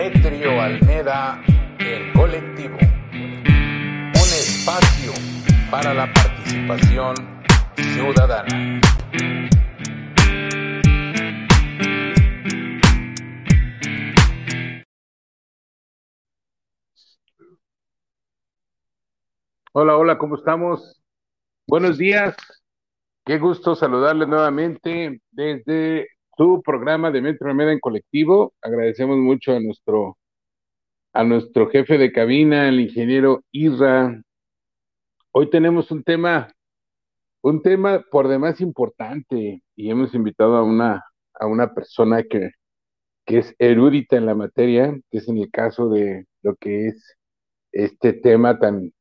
Demetrio Almeda, el colectivo. Un espacio para la participación ciudadana. Hola, hola, ¿cómo estamos? Buenos días. Qué gusto saludarles nuevamente desde su programa de Metro Almeda en colectivo. Agradecemos mucho a nuestro a nuestro jefe de cabina, el ingeniero Irra. Hoy tenemos un tema un tema por demás importante y hemos invitado a una a una persona que que es erudita en la materia, que es en el caso de lo que es este tema tan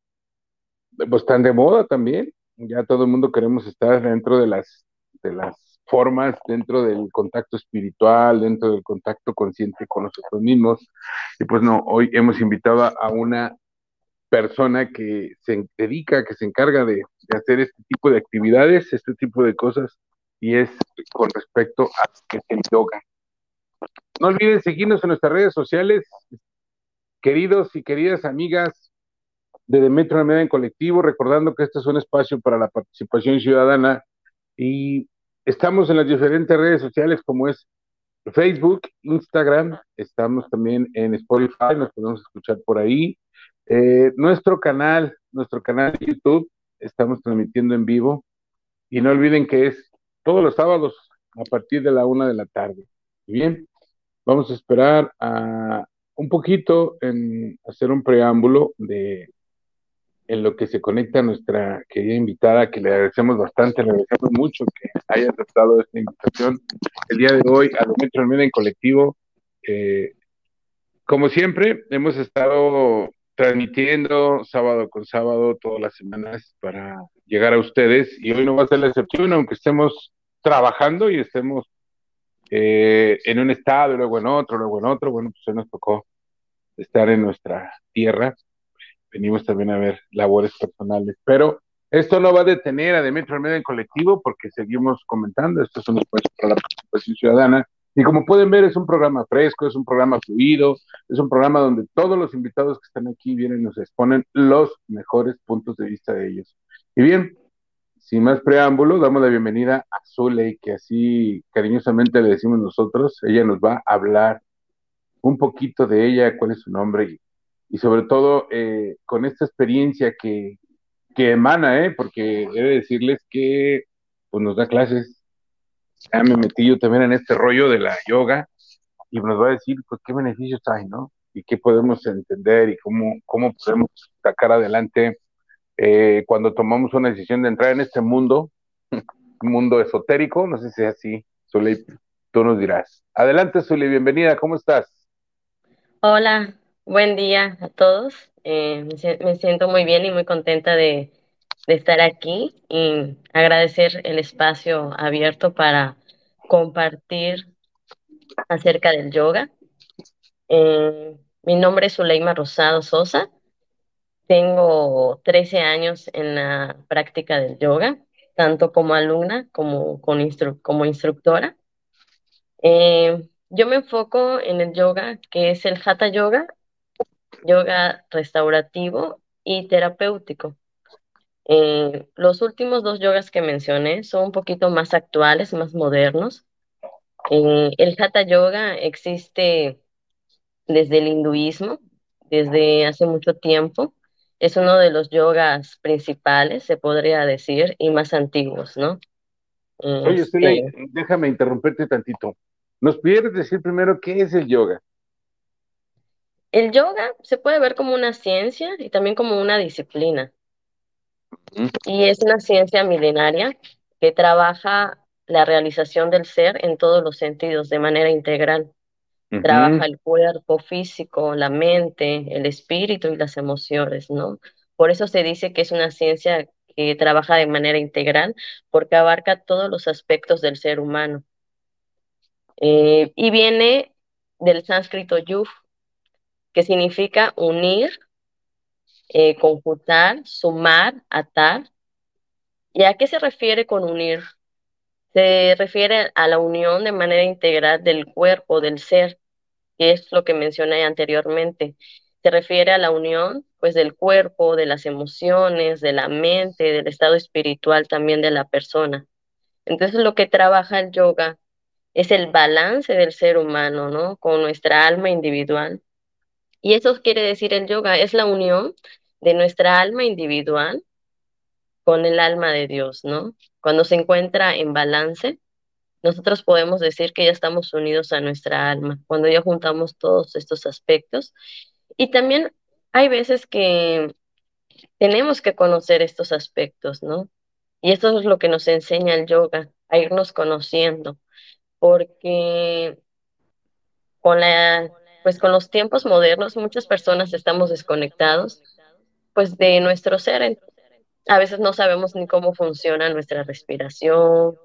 pues tan de moda también. Ya todo el mundo queremos estar dentro de las, de las formas, dentro del contacto espiritual, dentro del contacto consciente con nosotros mismos. Y pues no, hoy hemos invitado a una persona que se dedica, que se encarga de, de hacer este tipo de actividades, este tipo de cosas, y es con respecto a que es el yoga. No olviden seguirnos en nuestras redes sociales, queridos y queridas amigas, de Demetrio Almeda en colectivo, recordando que este es un espacio para la participación ciudadana y estamos en las diferentes redes sociales como es Facebook, Instagram, estamos también en Spotify, nos podemos escuchar por ahí. Eh, nuestro canal, nuestro canal de YouTube, estamos transmitiendo en vivo y no olviden que es todos los sábados a partir de la una de la tarde. Bien, vamos a esperar a un poquito en hacer un preámbulo de en lo que se conecta nuestra querida invitada, que le agradecemos bastante, le agradecemos mucho que haya aceptado esta invitación el día de hoy a Demetrio Almeida en colectivo. Eh, como siempre, hemos estado transmitiendo sábado con sábado todas las semanas para llegar a ustedes y hoy no va a ser la excepción, aunque estemos trabajando y estemos eh, en un estado, luego en otro, luego en otro, bueno, pues hoy nos tocó estar en nuestra tierra venimos también a ver labores personales. Pero esto no va a detener a Demetrio Almeida en colectivo porque seguimos comentando, esto es un espacio para la participación ciudadana. Y como pueden ver, es un programa fresco, es un programa fluido, es un programa donde todos los invitados que están aquí vienen y nos exponen los mejores puntos de vista de ellos. Y bien, sin más preámbulo, damos la bienvenida a Zuley, que así cariñosamente le decimos nosotros. Ella nos va a hablar un poquito de ella, cuál es su nombre y y sobre todo eh, con esta experiencia que, que emana, ¿eh? porque he de decirles que pues, nos da clases, ya me metí yo también en este rollo de la yoga y nos va a decir pues qué beneficios hay, ¿no? Y qué podemos entender y cómo, cómo podemos sacar adelante eh, cuando tomamos una decisión de entrar en este mundo, un mundo esotérico, no sé si es así, Zuley, tú nos dirás. Adelante, Zuley, bienvenida, ¿cómo estás? Hola, Buen día a todos. Eh, me, siento muy bien y muy contenta de, estar aquí y agradecer el espacio abierto para compartir acerca del yoga. Eh, mi nombre es Zuleima Rosado Sosa. Tengo 13 años en la práctica del yoga, tanto como alumna como, como instructora. Eh, yo me enfoco en el yoga, que es el Hatha Yoga, yoga restaurativo y terapéutico. Eh, los últimos dos yogas que mencioné son un poquito más actuales, más modernos. Eh, el Hatha Yoga existe desde el hinduismo, desde hace mucho tiempo. Es uno de los yogas principales, se podría decir, y más antiguos, ¿no? Oye, este... déjame interrumpirte tantito. ¿Nos pudieras decir primero qué es el yoga? El yoga se puede ver como una ciencia y también como una disciplina. Y es una ciencia milenaria que trabaja la realización del ser en todos los sentidos de manera integral. Trabaja el cuerpo físico, la mente, el espíritu y las emociones, ¿no? Por eso se dice que es una ciencia que trabaja de manera integral porque abarca todos los aspectos del ser humano. Eh, y viene del sánscrito yuf, que significa unir, eh, conjuntar, sumar, atar. ¿Y a qué se refiere con unir? Se refiere a la unión de manera integral del cuerpo, del ser, que es lo que mencioné anteriormente. Se refiere a la unión, pues, del cuerpo, de las emociones, de la mente, del estado espiritual también de la persona. Entonces, lo que trabaja el yoga es el balance del ser humano, ¿no? Con nuestra alma individual. Y eso quiere decir el yoga, es la unión de nuestra alma individual con el alma de Dios, ¿no? Cuando se encuentra en balance, nosotros podemos decir que ya estamos unidos a nuestra alma, cuando ya juntamos todos estos aspectos. Y también hay veces que tenemos que conocer estos aspectos, ¿no? Y esto es lo que nos enseña el yoga, a irnos conociendo, porque con la, pues con los tiempos modernos muchas personas estamos desconectados pues de nuestro ser. A veces no sabemos ni cómo funciona nuestra respiración,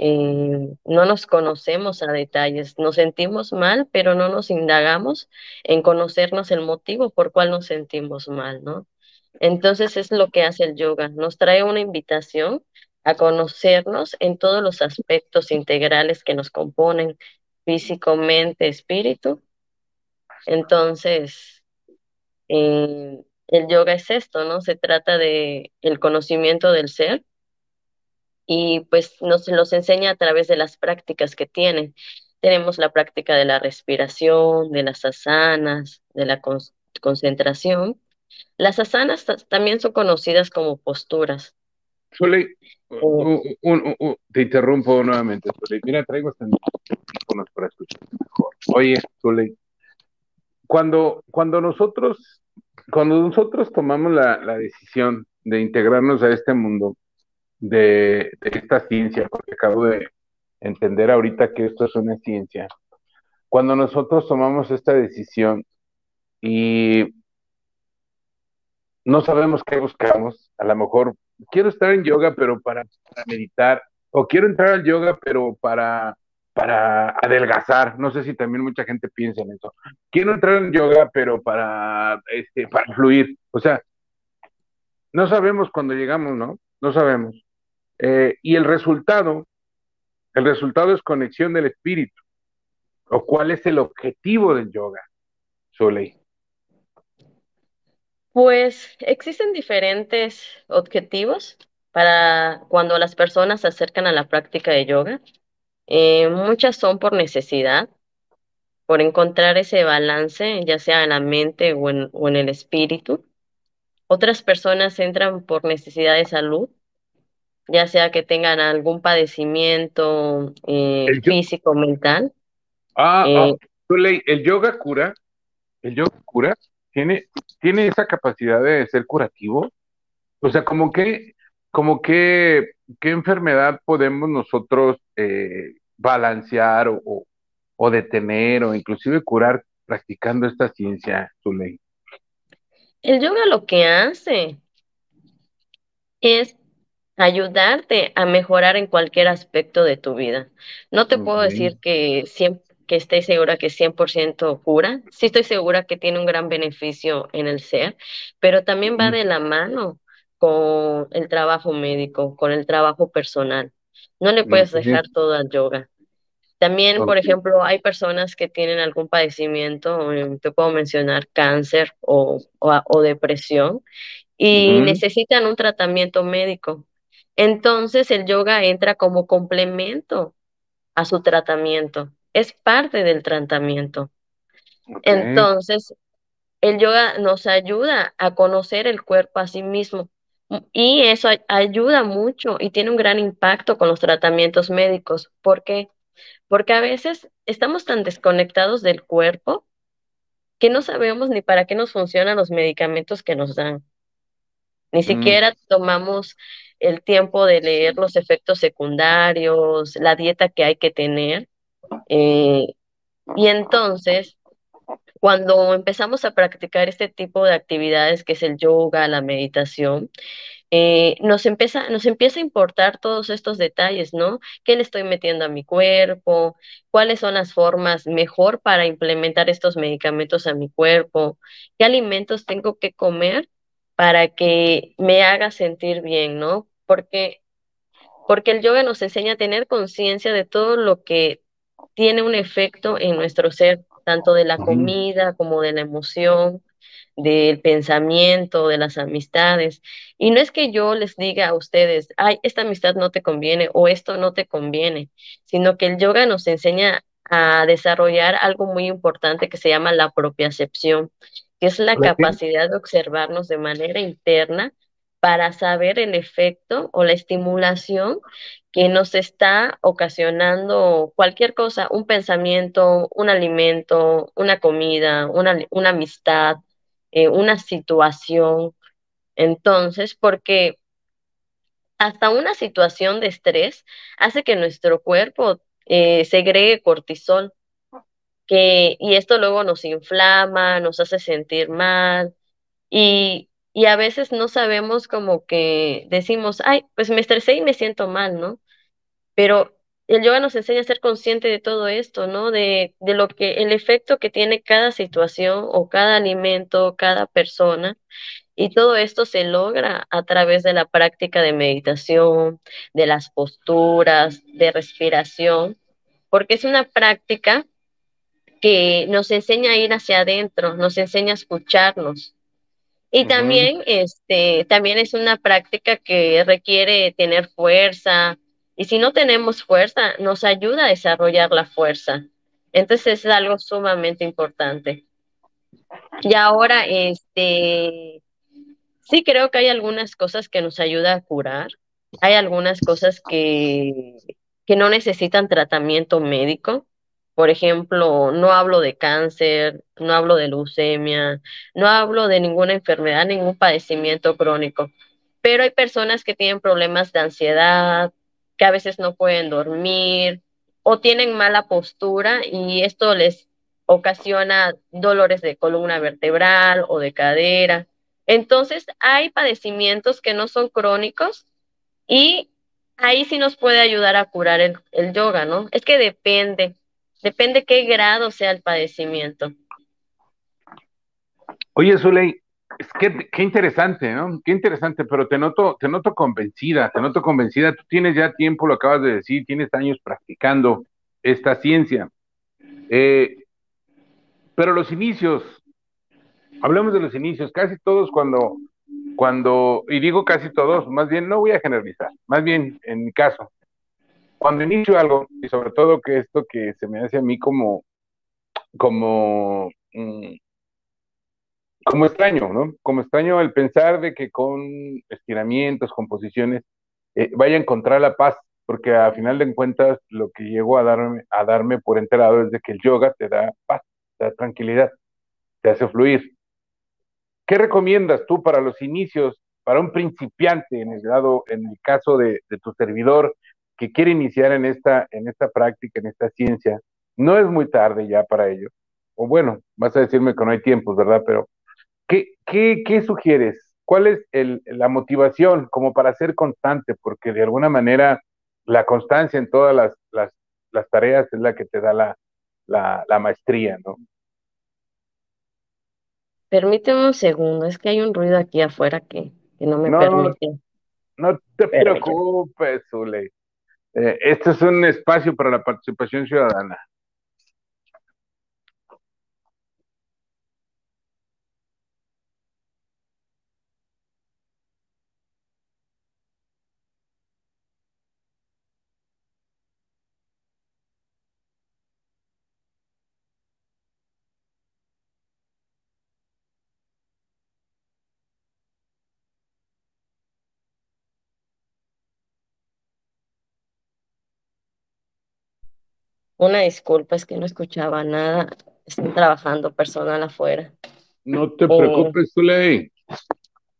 eh, no nos conocemos a detalles, nos sentimos mal, pero no nos indagamos en conocernos el motivo por cual nos sentimos mal, ¿no? Entonces es lo que hace el yoga, nos trae una invitación a conocernos en todos los aspectos integrales que nos componen, físico, mente, espíritu. Entonces, eh, el yoga es esto, ¿no? Se trata de el conocimiento del ser y pues nos los enseña a través de las prácticas que tiene. Tenemos la práctica de la respiración, de las asanas, de la concentración. Las asanas también son conocidas como posturas. Sole, eh. te interrumpo nuevamente, Sole. Mira, traigo micrófonos para escuchar mejor. Oye, Sole, cuando, cuando nosotros, cuando nosotros tomamos la, la decisión de integrarnos a este mundo, de, esta ciencia, porque acabo de entender ahorita que esto es una ciencia. Cuando nosotros tomamos esta decisión y no sabemos qué buscamos, a lo mejor quiero estar en yoga, pero para, meditar, o quiero entrar al yoga, pero para, para adelgazar. No sé si también mucha gente piensa en eso. Quiero entrar en yoga, pero para, este, para fluir. O sea, no sabemos cuando llegamos, ¿no? No sabemos. Eh, y el resultado, el resultado es conexión del espíritu. ¿O cuál es el objetivo del yoga, Soleil? Pues existen diferentes objetivos para cuando las personas se acercan a la práctica de yoga. Eh, muchas son por necesidad, por encontrar ese balance, ya sea en la mente o en, o en el espíritu. Otras personas entran por necesidad de salud, ya sea que tengan algún padecimiento eh, físico, mental. Ah, ah eh, el yoga cura, el yoga cura, tiene, tiene esa capacidad de ser curativo. O sea, como que, como que, ¿qué enfermedad podemos nosotros eh, balancear o, o, detener o inclusive curar practicando esta ciencia, ley El yoga lo que hace es ayudarte a mejorar en cualquier aspecto de tu vida. No te puedo decir que que esté segura que es 100% cura. Sí estoy segura que tiene un gran beneficio en el ser, pero también va de la mano con el trabajo médico, con el trabajo personal. No le puedes dejar todo al yoga. También, por ejemplo, hay personas que tienen algún padecimiento, eh, te puedo mencionar cáncer o, o, depresión, y necesitan un tratamiento médico. Entonces el yoga entra como complemento a su tratamiento, es parte del tratamiento. Entonces, el yoga nos ayuda a conocer el cuerpo a sí mismo y eso ayuda mucho y tiene un gran impacto con los tratamientos médicos. ¿Por qué? Porque a veces estamos tan desconectados del cuerpo que no sabemos ni para qué nos funcionan los medicamentos que nos dan. Ni mm. siquiera tomamos el tiempo de leer los efectos secundarios, la dieta que hay que tener. Eh, y entonces, cuando empezamos a practicar este tipo de actividades, que es el yoga, la meditación, eh, nos, empieza, nos empieza a importar todos estos detalles, ¿no? ¿Qué le estoy metiendo a mi cuerpo? ¿Cuáles son las formas mejor para implementar estos medicamentos a mi cuerpo? ¿Qué alimentos tengo que comer para que me haga sentir bien, ¿no? Porque, porque el yoga nos enseña a tener conciencia de todo lo que tiene un efecto en nuestro ser, tanto de la comida como de la emoción, del pensamiento, de las amistades. Y no es que yo les diga a ustedes, ay, esta amistad no te conviene o esto no te conviene, sino que el yoga nos enseña a desarrollar algo muy importante que se llama la propiocepción, que es la capacidad de observarnos de manera interna para saber el efecto o la estimulación que nos está ocasionando cualquier cosa, un pensamiento, un alimento, una comida, una, una amistad, eh, una situación. Entonces, porque hasta una situación de estrés hace que nuestro cuerpo eh, segregue cortisol, que, y esto luego nos inflama, nos hace sentir mal, y, y a veces no sabemos como que decimos, ay, pues me estresé y me siento mal, ¿no? Pero el yoga nos enseña a ser consciente de todo esto, ¿no? De, de lo que, el efecto que tiene cada situación o cada alimento, cada persona. Y todo esto se logra a través de la práctica de meditación, de las posturas, de respiración, porque es una práctica que nos enseña a ir hacia adentro, nos enseña a escucharnos. Y también, este, también es una práctica que requiere tener fuerza, y si no tenemos fuerza, nos ayuda a desarrollar la fuerza. Entonces es algo sumamente importante. Y ahora, este, sí creo que hay algunas cosas que nos ayuda a curar. Hay algunas cosas que, que no necesitan tratamiento médico. Por ejemplo, no hablo de cáncer, no hablo de leucemia, no hablo de ninguna enfermedad, ningún padecimiento crónico. Pero hay personas que tienen problemas de ansiedad, que a veces no pueden dormir o tienen mala postura y esto les ocasiona dolores de columna vertebral o de cadera. Entonces, hay padecimientos que no son crónicos y ahí sí nos puede ayudar a curar el, yoga, ¿no? Es que depende, depende qué grado sea el padecimiento. Oye, Zuley, es que qué interesante, ¿no? Qué interesante, pero te noto, te noto convencida, te noto convencida. Tú tienes ya tiempo, lo acabas de decir, tienes años practicando esta ciencia. Eh, pero los inicios, hablemos de los inicios, casi todos cuando, cuando, y digo casi todos, más bien no voy a generalizar, más bien en mi caso, cuando inicio algo, y sobre todo que esto que se me hace a mí como, como, mm, como extraño, ¿no? Como extraño el pensar de que con estiramientos, composiciones, eh, vaya a encontrar la paz, porque a final de cuentas lo que llego a darme, a darme por enterado es de que el yoga te da paz, te da tranquilidad, te hace fluir. ¿Qué recomiendas tú para los inicios, para un principiante en el lado, en el caso de, de tu servidor que quiere iniciar en esta, en esta práctica, en esta ciencia? No es muy tarde ya para ello. O bueno, vas a decirme que no hay tiempos, ¿verdad? Pero ¿Qué, qué, qué sugieres? ¿Cuál es el, la motivación como para ser constante? Porque de alguna manera la constancia en todas las, las, las tareas es la que te da la, la, la maestría, ¿no? Permíteme un segundo, es que hay un ruido aquí afuera que, que no me No, permite. no te preocupes, Zule. Eh, este es un espacio para la participación ciudadana. Una disculpa, es que no escuchaba nada. Están trabajando personal afuera. No te Eh, preocupes, Zule.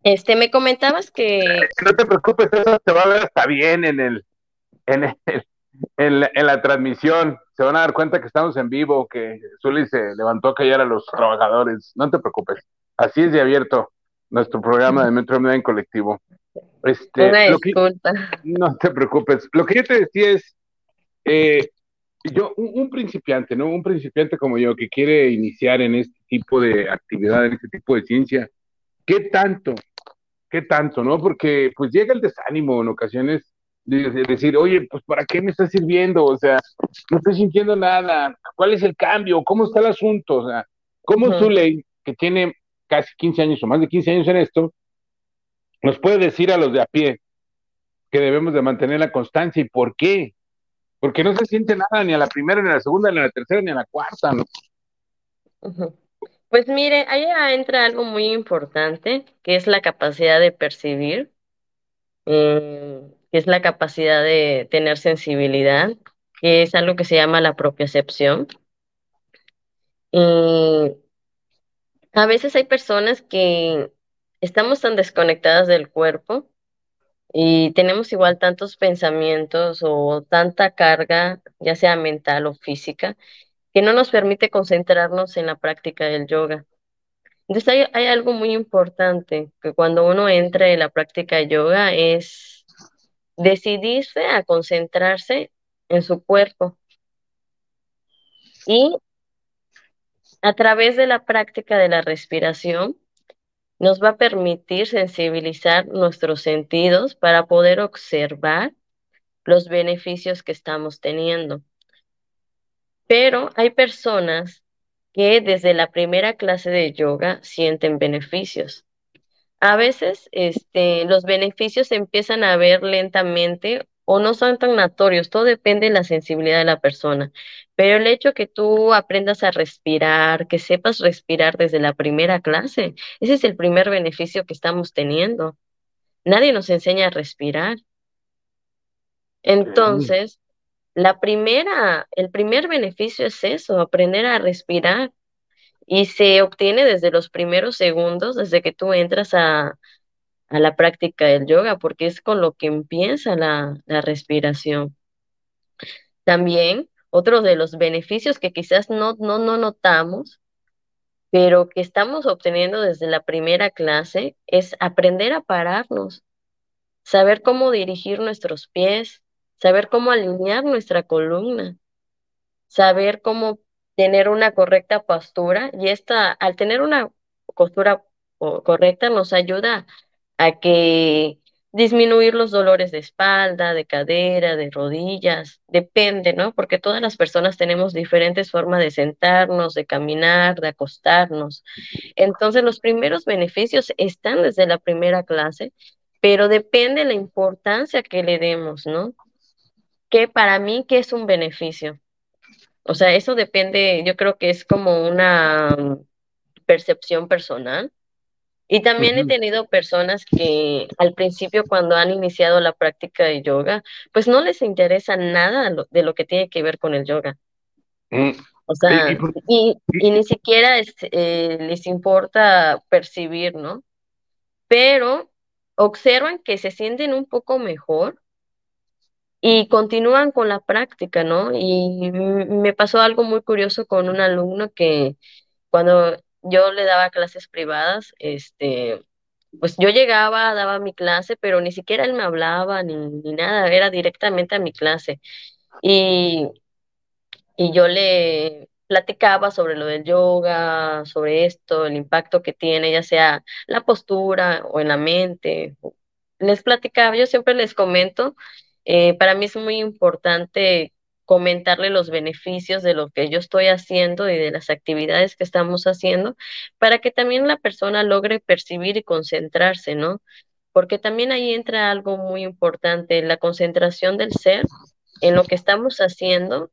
este, me comentabas que No te preocupes, eso te va a ver hasta bien en el, en el, en la, en la transmisión. Se van a dar cuenta que estamos en vivo, que Zuli se levantó a callar a los trabajadores. No te preocupes. Así es de abierto nuestro programa de Metro Media en colectivo. Este, una lo que, disculpa. no te preocupes. Lo que yo te decía es, eh, yo, un, un principiante, ¿no? Un principiante como yo que quiere iniciar en este tipo de actividad, en este tipo de ciencia, ¿qué tanto? ¿Qué tanto, no? Porque pues llega el desánimo en ocasiones decir, oye, pues ¿para qué me está sirviendo? O sea, no estoy sintiendo nada. ¿Cuál es el cambio? ¿Cómo está el asunto? O sea, ¿cómo uh ley, que tiene casi 15 años o más de 15 años en esto, nos puede decir a los de a pie que debemos de mantener la constancia y por qué? Porque no se siente nada ni a la primera, ni a la segunda, ni a la tercera, ni a la cuarta, ¿no? Pues mire, ahí entra algo muy importante, que es la capacidad de percibir, eh, que es la capacidad de tener sensibilidad, que es algo que se llama la propiocepción. Y a veces hay personas que estamos tan desconectadas del cuerpo y tenemos igual tantos pensamientos o tanta carga, ya sea mental o física, que no nos permite concentrarnos en la práctica del yoga. Entonces hay, hay algo muy importante que cuando uno entra en la práctica de yoga es decidirse a concentrarse en su cuerpo y a través de la práctica de la respiración nos va a permitir sensibilizar nuestros sentidos para poder observar los beneficios que estamos teniendo. Pero hay personas que desde la primera clase de yoga sienten beneficios. A veces este, los beneficios se empiezan a ver lentamente o no son tan notorios, todo depende de la sensibilidad de la persona. Pero el hecho que tú aprendas a respirar, que sepas respirar desde la primera clase, ese es el primer beneficio que estamos teniendo. Nadie nos enseña a respirar. Entonces, la primera, el primer beneficio es eso, aprender a respirar. Y se obtiene desde los primeros segundos, desde que tú entras a, a la práctica del yoga, porque es con lo que empieza la, la respiración. También otro de los beneficios que quizás no, no, no notamos, pero que estamos obteniendo desde la primera clase, es aprender a pararnos, saber cómo dirigir nuestros pies, saber cómo alinear nuestra columna, saber cómo tener una correcta postura y esta, al tener una postura correcta nos ayuda a que disminuir los dolores de espalda, de cadera, de rodillas, depende, ¿no? Porque todas las personas tenemos diferentes formas de sentarnos, de caminar, de acostarnos. Entonces, los primeros beneficios están desde la primera clase, pero depende la importancia que le demos, ¿no? que para mí, ¿qué es un beneficio? O sea, eso depende, yo creo que es como una percepción personal. Y también he tenido personas que al principio cuando han iniciado la práctica de yoga, pues no les interesa nada de lo que tiene que ver con el yoga. Mm. O sea, y, ni siquiera eh, les importa percibir, ¿no? Pero observan que se sienten un poco mejor y continúan con la práctica, ¿no? Y me pasó algo muy curioso con un alumno que cuando yo le daba clases privadas, este, pues yo llegaba, daba mi clase, pero ni siquiera él me hablaba ni, ni nada, era directamente a mi clase. Y, y yo le platicaba sobre lo del yoga, sobre esto, el impacto que tiene, ya sea la postura o en la mente. Les platicaba, yo siempre les comento eh, para mí es muy importante comentarle los beneficios de lo que yo estoy haciendo y de las actividades que estamos haciendo para que también la persona logre percibir y concentrarse, ¿no? Porque también ahí entra algo muy importante, la concentración del ser en lo que estamos haciendo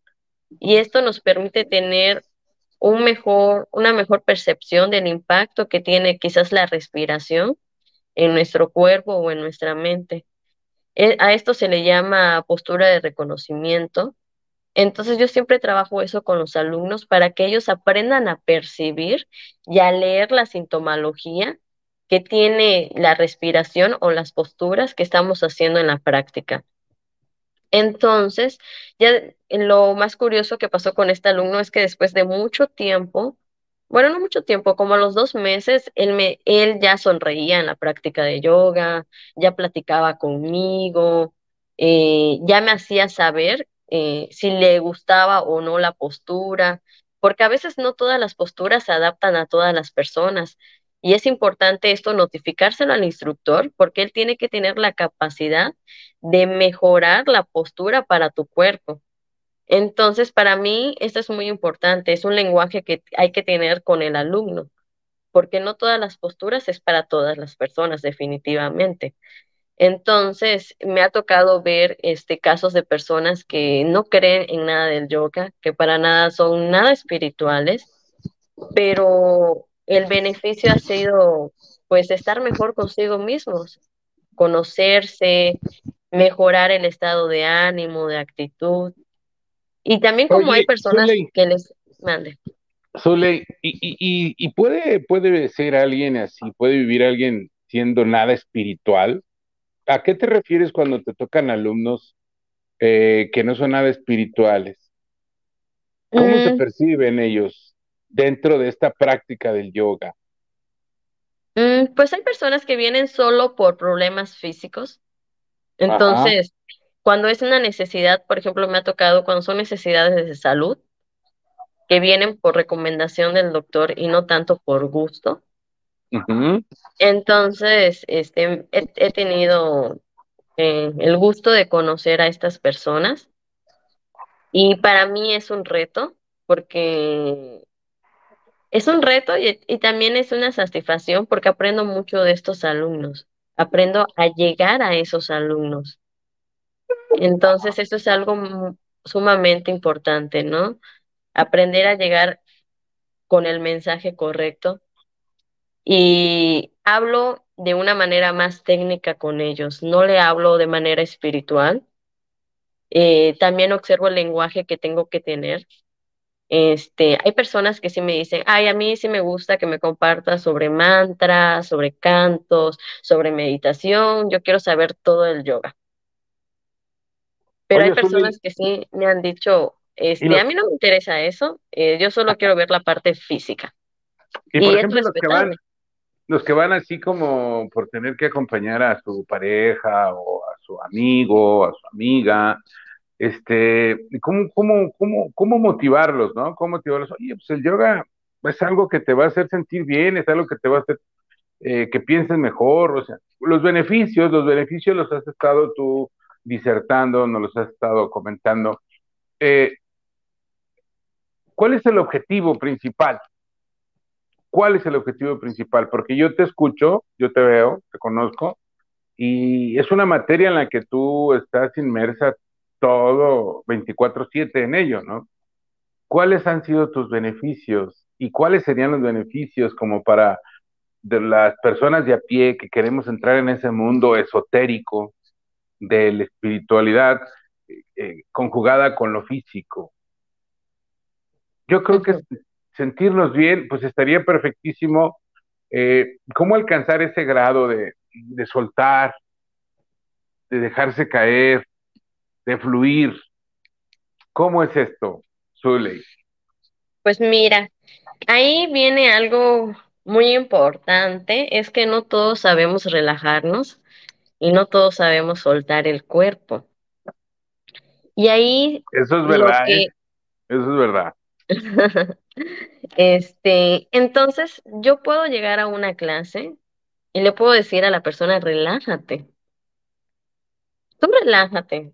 y esto nos permite tener un mejor, una mejor percepción del impacto que tiene quizás la respiración en nuestro cuerpo o en nuestra mente. Eh, a esto se le llama postura de reconocimiento. Entonces yo siempre trabajo eso con los alumnos para que ellos aprendan a percibir y a leer la sintomología que tiene la respiración o las posturas que estamos haciendo en la práctica. Entonces, ya lo más curioso que pasó con este alumno es que después de mucho tiempo, bueno, no mucho tiempo, como a los dos meses, él, me, él ya sonreía en la práctica de yoga, ya platicaba conmigo, eh, ya me hacía saber eh, si le gustaba o no la postura, porque a veces no todas las posturas se adaptan a todas las personas. Y es importante esto notificárselo al instructor porque él tiene que tener la capacidad de mejorar la postura para tu cuerpo. Entonces, para mí, esto es muy importante, es un lenguaje que hay que tener con el alumno, porque no todas las posturas es para todas las personas, definitivamente. Entonces, me ha tocado ver este casos de personas que no creen en nada del yoga, que para nada son nada espirituales, pero el beneficio ha sido pues estar mejor consigo mismos, conocerse, mejorar el estado de ánimo, de actitud. Y también como hay personas que les mande. Zule, y, y, y, puede, puede ser alguien así, puede vivir alguien siendo nada espiritual. ¿A qué te refieres cuando te tocan alumnos eh, que no son nada espirituales? ¿Cómo se mm. perciben ellos dentro de esta práctica del yoga? Mm, pues hay personas que vienen solo por problemas físicos. Entonces, cuando es una necesidad, por ejemplo, me ha tocado cuando son necesidades de salud, que vienen por recomendación del doctor y no tanto por gusto. Entonces, este, he, tenido eh, el gusto de conocer a estas personas y para mí es un reto porque es un reto y, y también es una satisfacción porque aprendo mucho de estos alumnos, aprendo a llegar a esos alumnos. Entonces, eso es algo sumamente importante, ¿no? Aprender a llegar con el mensaje correcto y hablo de una manera más técnica con ellos, no le hablo de manera espiritual. Eh, también observo el lenguaje que tengo que tener. Este, hay personas que sí me dicen, ay, a mí sí me gusta que me compartas sobre mantras, sobre cantos, sobre meditación, yo quiero saber todo el yoga. Pero hay personas que sí me han dicho, este, a mí no me interesa eso, eh, yo solo quiero ver la parte física. Y, por ejemplo, los que van, los que van así como por tener que acompañar a su pareja o a su amigo, a su amiga, este, ¿cómo, cómo, cómo, cómo motivarlos, no? ¿Cómo motivarlos? Oye, pues el yoga es algo que te va a hacer sentir bien, es algo que te va a hacer eh, que pienses mejor, o sea, los beneficios, los beneficios los has estado tú disertando, nos los has estado comentando. Eh, ¿Cuál es el objetivo principal? ¿Cuál es el objetivo principal? Porque yo te escucho, yo te veo, te conozco, y es una materia en la que tú estás inmersa todo 24/7 en ello, ¿no? ¿Cuáles han sido tus beneficios y cuáles serían los beneficios como para de las personas de a pie que queremos entrar en ese mundo esotérico de la espiritualidad eh, conjugada con lo físico? Yo creo que sentirnos bien, pues estaría perfectísimo. Eh, ¿Cómo alcanzar ese grado de, soltar, de dejarse caer, de fluir? ¿Cómo es esto, Zuley? Pues mira, ahí viene algo muy importante, es que no todos sabemos relajarnos y no todos sabemos soltar el cuerpo. Y ahí... Eso es verdad. ¿eh? Eso es verdad. Este, entonces yo puedo llegar a una clase y le puedo decir a la persona, relájate. Tú relájate.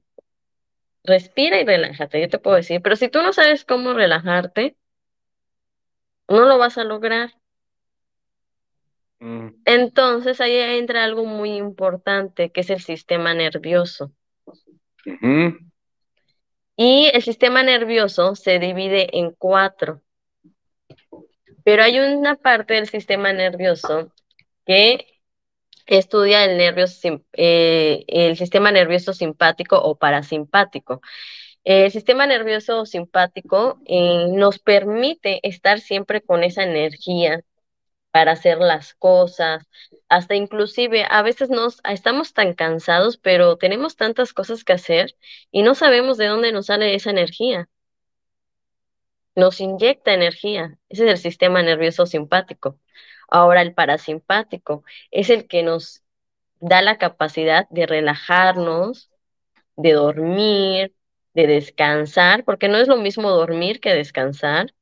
Respira y relájate, yo te puedo decir, pero si tú no sabes cómo relajarte, no lo vas a lograr. Mm. Entonces ahí entra algo muy importante, que es el sistema nervioso. Y el sistema nervioso se divide en cuatro. Pero hay una parte del sistema nervioso que estudia el, nervio, eh, el sistema nervioso simpático o parasimpático. El sistema nervioso simpático eh, nos permite estar siempre con esa energía para hacer las cosas, hasta inclusive a veces nos estamos tan cansados, pero tenemos tantas cosas que hacer y no sabemos de dónde nos sale esa energía. Nos inyecta energía. Ese es el sistema nervioso simpático. Ahora el parasimpático es el que nos da la capacidad de relajarnos, de dormir, de descansar, porque no es lo mismo dormir que descansar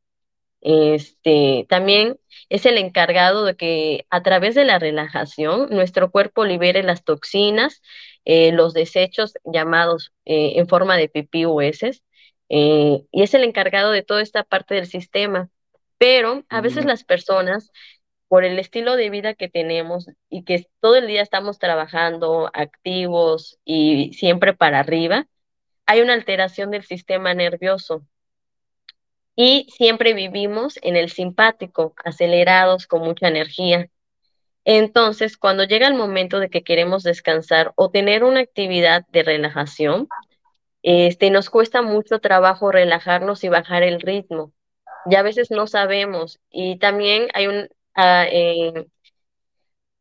Este, también es el encargado de que a través de la relajación nuestro cuerpo libere las toxinas, eh, los desechos llamados eh, en forma de pipí o heces, eh, y es el encargado de toda esta parte del sistema. Pero a veces las personas, por el estilo de vida que tenemos y que todo el día estamos trabajando activos y siempre para arriba, hay una alteración del sistema nervioso y siempre vivimos en el simpático, acelerados, con mucha energía. Entonces, cuando llega el momento de que queremos descansar o tener una actividad de relajación, este, nos cuesta mucho trabajo relajarnos y bajar el ritmo. Ya a veces no sabemos y también hay un, eh,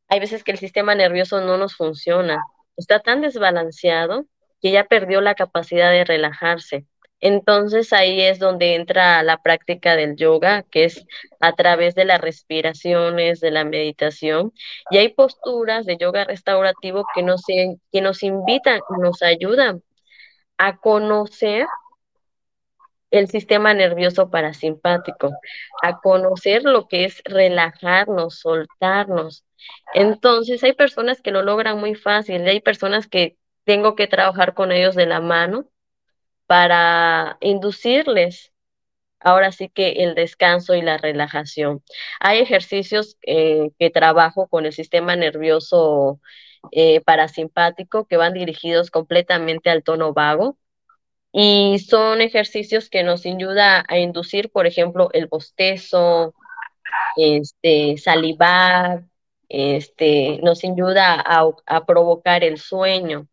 hay veces que el sistema nervioso no nos funciona. Está tan desbalanceado que ya perdió la capacidad de relajarse. Entonces ahí es donde entra la práctica del yoga, que es a través de las respiraciones, de la meditación. Y hay posturas de yoga restaurativo que nos, que nos invitan, nos ayudan a conocer el sistema nervioso parasimpático, a conocer lo que es relajarnos, soltarnos. Entonces, hay personas que lo logran muy fácil, hay personas que tengo que trabajar con ellos de la mano para inducirles ahora sí que el descanso y la relajación. Hay ejercicios eh, que trabajo con el sistema nervioso eh, parasimpático que van dirigidos completamente al tono vago y son ejercicios que nos ayuda a inducir, por ejemplo, el bostezo, este, salivar, este, nos ayuda a, a provocar el sueño.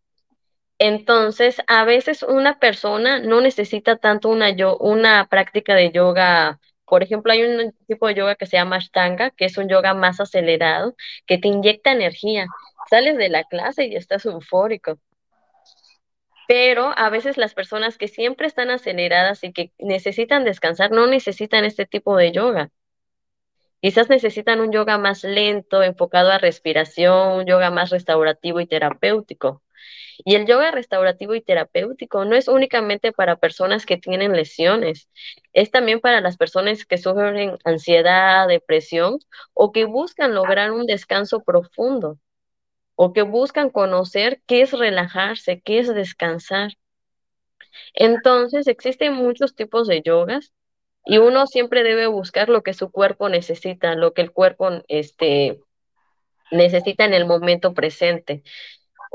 Entonces, a veces una persona no necesita tanto una, yo, una práctica de yoga. Por ejemplo, hay un tipo de yoga que se llama Ashtanga, que es un yoga más acelerado, que te inyecta energía. Sales de la clase y estás eufórico. Pero a veces las personas que siempre están aceleradas y que necesitan descansar no necesitan este tipo de yoga. Quizás necesitan un yoga más lento, enfocado a respiración, un yoga más restaurativo y terapéutico. Y el yoga restaurativo y terapéutico no es únicamente para personas que tienen lesiones, es también para las personas que sufren ansiedad, depresión o que buscan lograr un descanso profundo o que buscan conocer qué es relajarse, qué es descansar. Entonces, existen muchos tipos de yogas y uno siempre debe buscar lo que su cuerpo necesita, lo que el cuerpo este, necesita en el momento presente.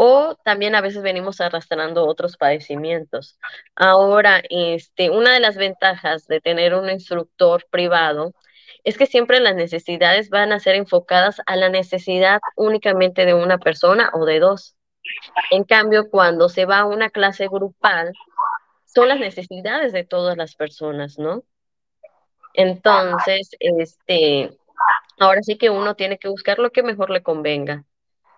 O también a veces venimos arrastrando otros padecimientos. Ahora, este, una de las ventajas de tener un instructor privado es que siempre las necesidades van a ser enfocadas a la necesidad únicamente de una persona o de dos. En cambio, cuando se va a una clase grupal, son las necesidades de todas las personas, ¿no? Entonces, este, ahora sí que uno tiene que buscar lo que mejor le convenga.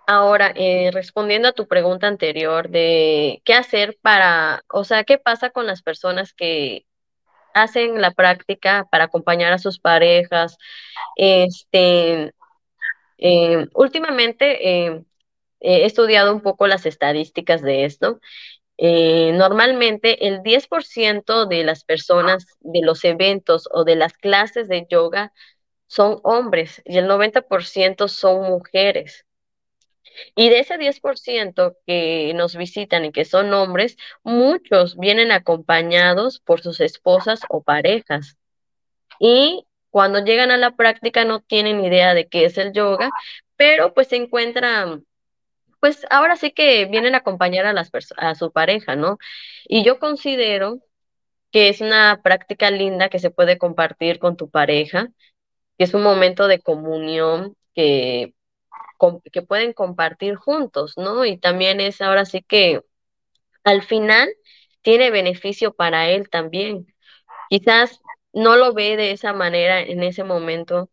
Ahora, eh, respondiendo a tu pregunta anterior de qué hacer para, o sea, qué pasa con las personas que hacen la práctica para acompañar a sus parejas. Este, eh, últimamente eh, he estudiado un poco las estadísticas de esto. Eh, normalmente el 10% de las personas de los eventos o de las clases de yoga son hombres y el 90% son mujeres. Y de ese 10% que nos visitan y que son hombres, muchos vienen acompañados por sus esposas o parejas. Y cuando llegan a la práctica no tienen idea de qué es el yoga, pero pues se encuentran, pues ahora sí que vienen a acompañar a, las a su pareja, ¿no? Y yo considero que es una práctica linda que se puede compartir con tu pareja, que es un momento de comunión que que pueden compartir juntos, ¿no? Y también es ahora sí que al final tiene beneficio para él también. Quizás no lo ve de esa manera en ese momento,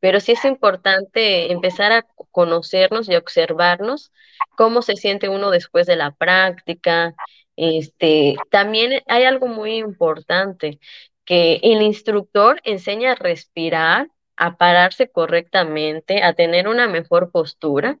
pero sí es importante empezar a conocernos y observarnos cómo se siente uno después de la práctica. Este, también hay algo muy importante, que el instructor enseña a respirar a pararse correctamente, a tener una mejor postura,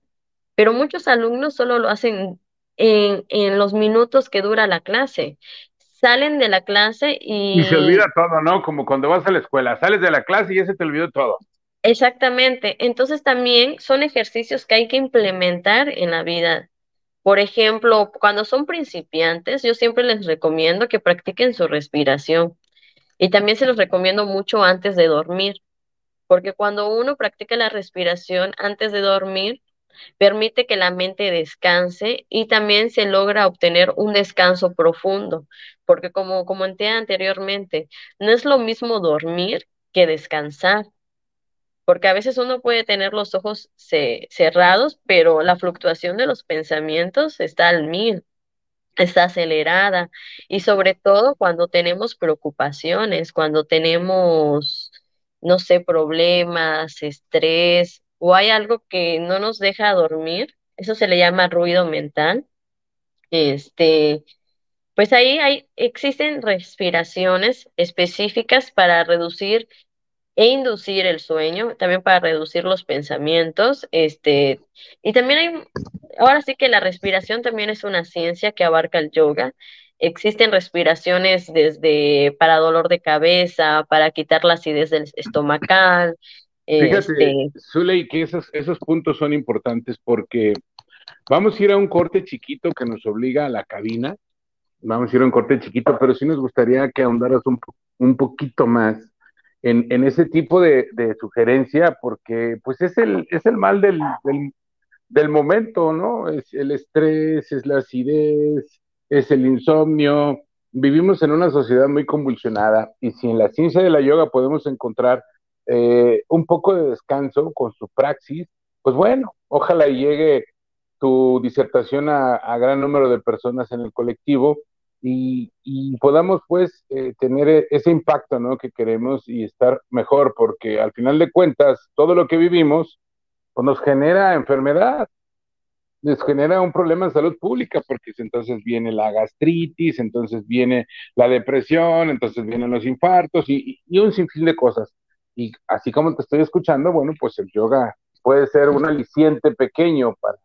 pero muchos alumnos solo lo hacen en, en los minutos que dura la clase. salen de la clase y... Y se olvida todo, ¿no? Como cuando vas a la escuela, sales de la clase y ya se te olvidó todo. Exactamente. Entonces también son ejercicios que hay que implementar en la vida. Por ejemplo, cuando son principiantes, yo siempre les recomiendo que practiquen su respiración. Y también se los recomiendo mucho antes de dormir, porque cuando uno practica la respiración antes de dormir, permite que la mente descanse y también se logra obtener un descanso profundo, porque como comenté anteriormente, no es lo mismo dormir que descansar, porque a veces uno puede tener los ojos cerrados, pero la fluctuación de los pensamientos está al mil está acelerada y sobre todo cuando tenemos preocupaciones, cuando tenemos, no sé, problemas, estrés o hay algo que no nos deja dormir, eso se le llama ruido mental. Este, pues ahí hay, existen respiraciones específicas para reducir e inducir el sueño, también para reducir los pensamientos, este, y también hay, ahora sí que la respiración también es una ciencia que abarca el yoga. Existen respiraciones desde para dolor de cabeza, para quitar la acidez del estomacal. Fíjate, este... Zuley, que esos, esos puntos son importantes porque vamos a ir a un corte chiquito que nos obliga a la cabina. Vamos a ir a un corte chiquito, pero sí nos gustaría que ahondaras un, un poquito más en, en ese tipo de, de, sugerencia, porque pues es el, es el mal del, del, del, momento, ¿no? Es el estrés, es la acidez, es el insomnio. Vivimos en una sociedad muy convulsionada y si en la ciencia de la yoga podemos encontrar eh, un poco de descanso con su praxis, pues bueno, ojalá llegue tu disertación a, gran número de personas en el colectivo y, podamos pues eh, tener e, ese impacto ¿no? que queremos y estar mejor, porque al final de cuentas todo lo que vivimos pues, nos genera enfermedad, nos genera un problema en salud pública, porque entonces viene la gastritis, entonces viene la depresión, entonces vienen los infartos y, y un sinfín de cosas. Y así como te estoy escuchando, bueno, pues el yoga puede ser un aliciente pequeño para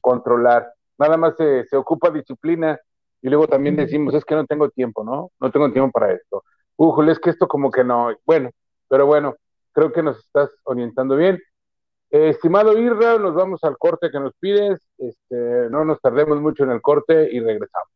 controlar. Nada más se, se ocupa disciplina y luego también decimos, es que no tengo tiempo, ¿no? No tengo tiempo para esto. Ujole, es que esto como que no. Bueno, pero bueno, creo que nos estás orientando bien. Estimado Irra, nos vamos al corte que nos pides. Este, no nos tardemos mucho en el corte y regresamos.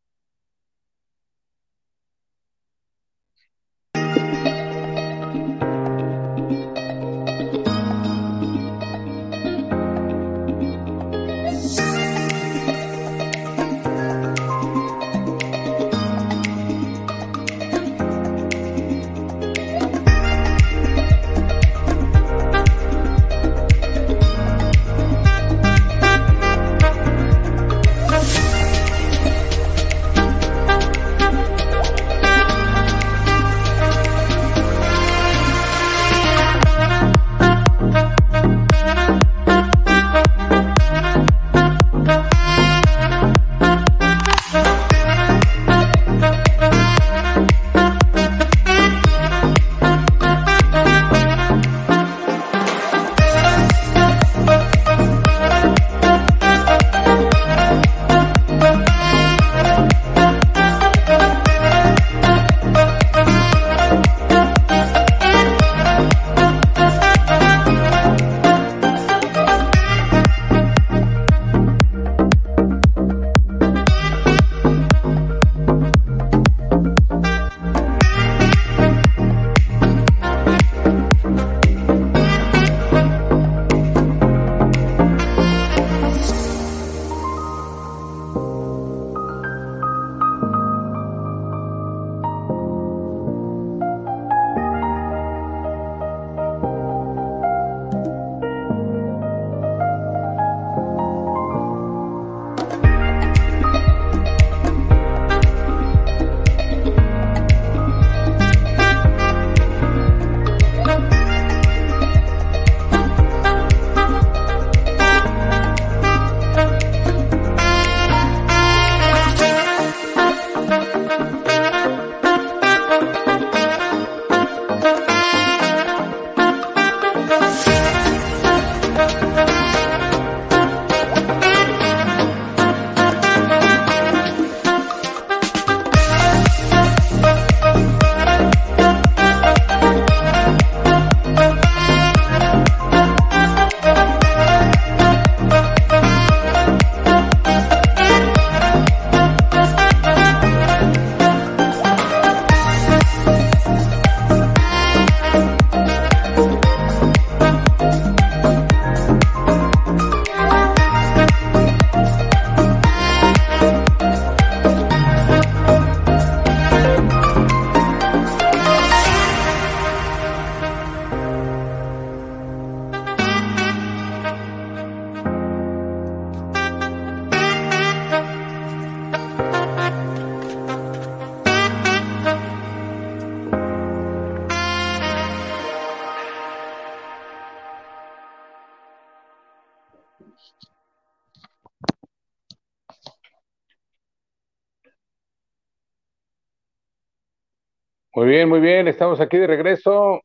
Muy bien, estamos aquí de regreso.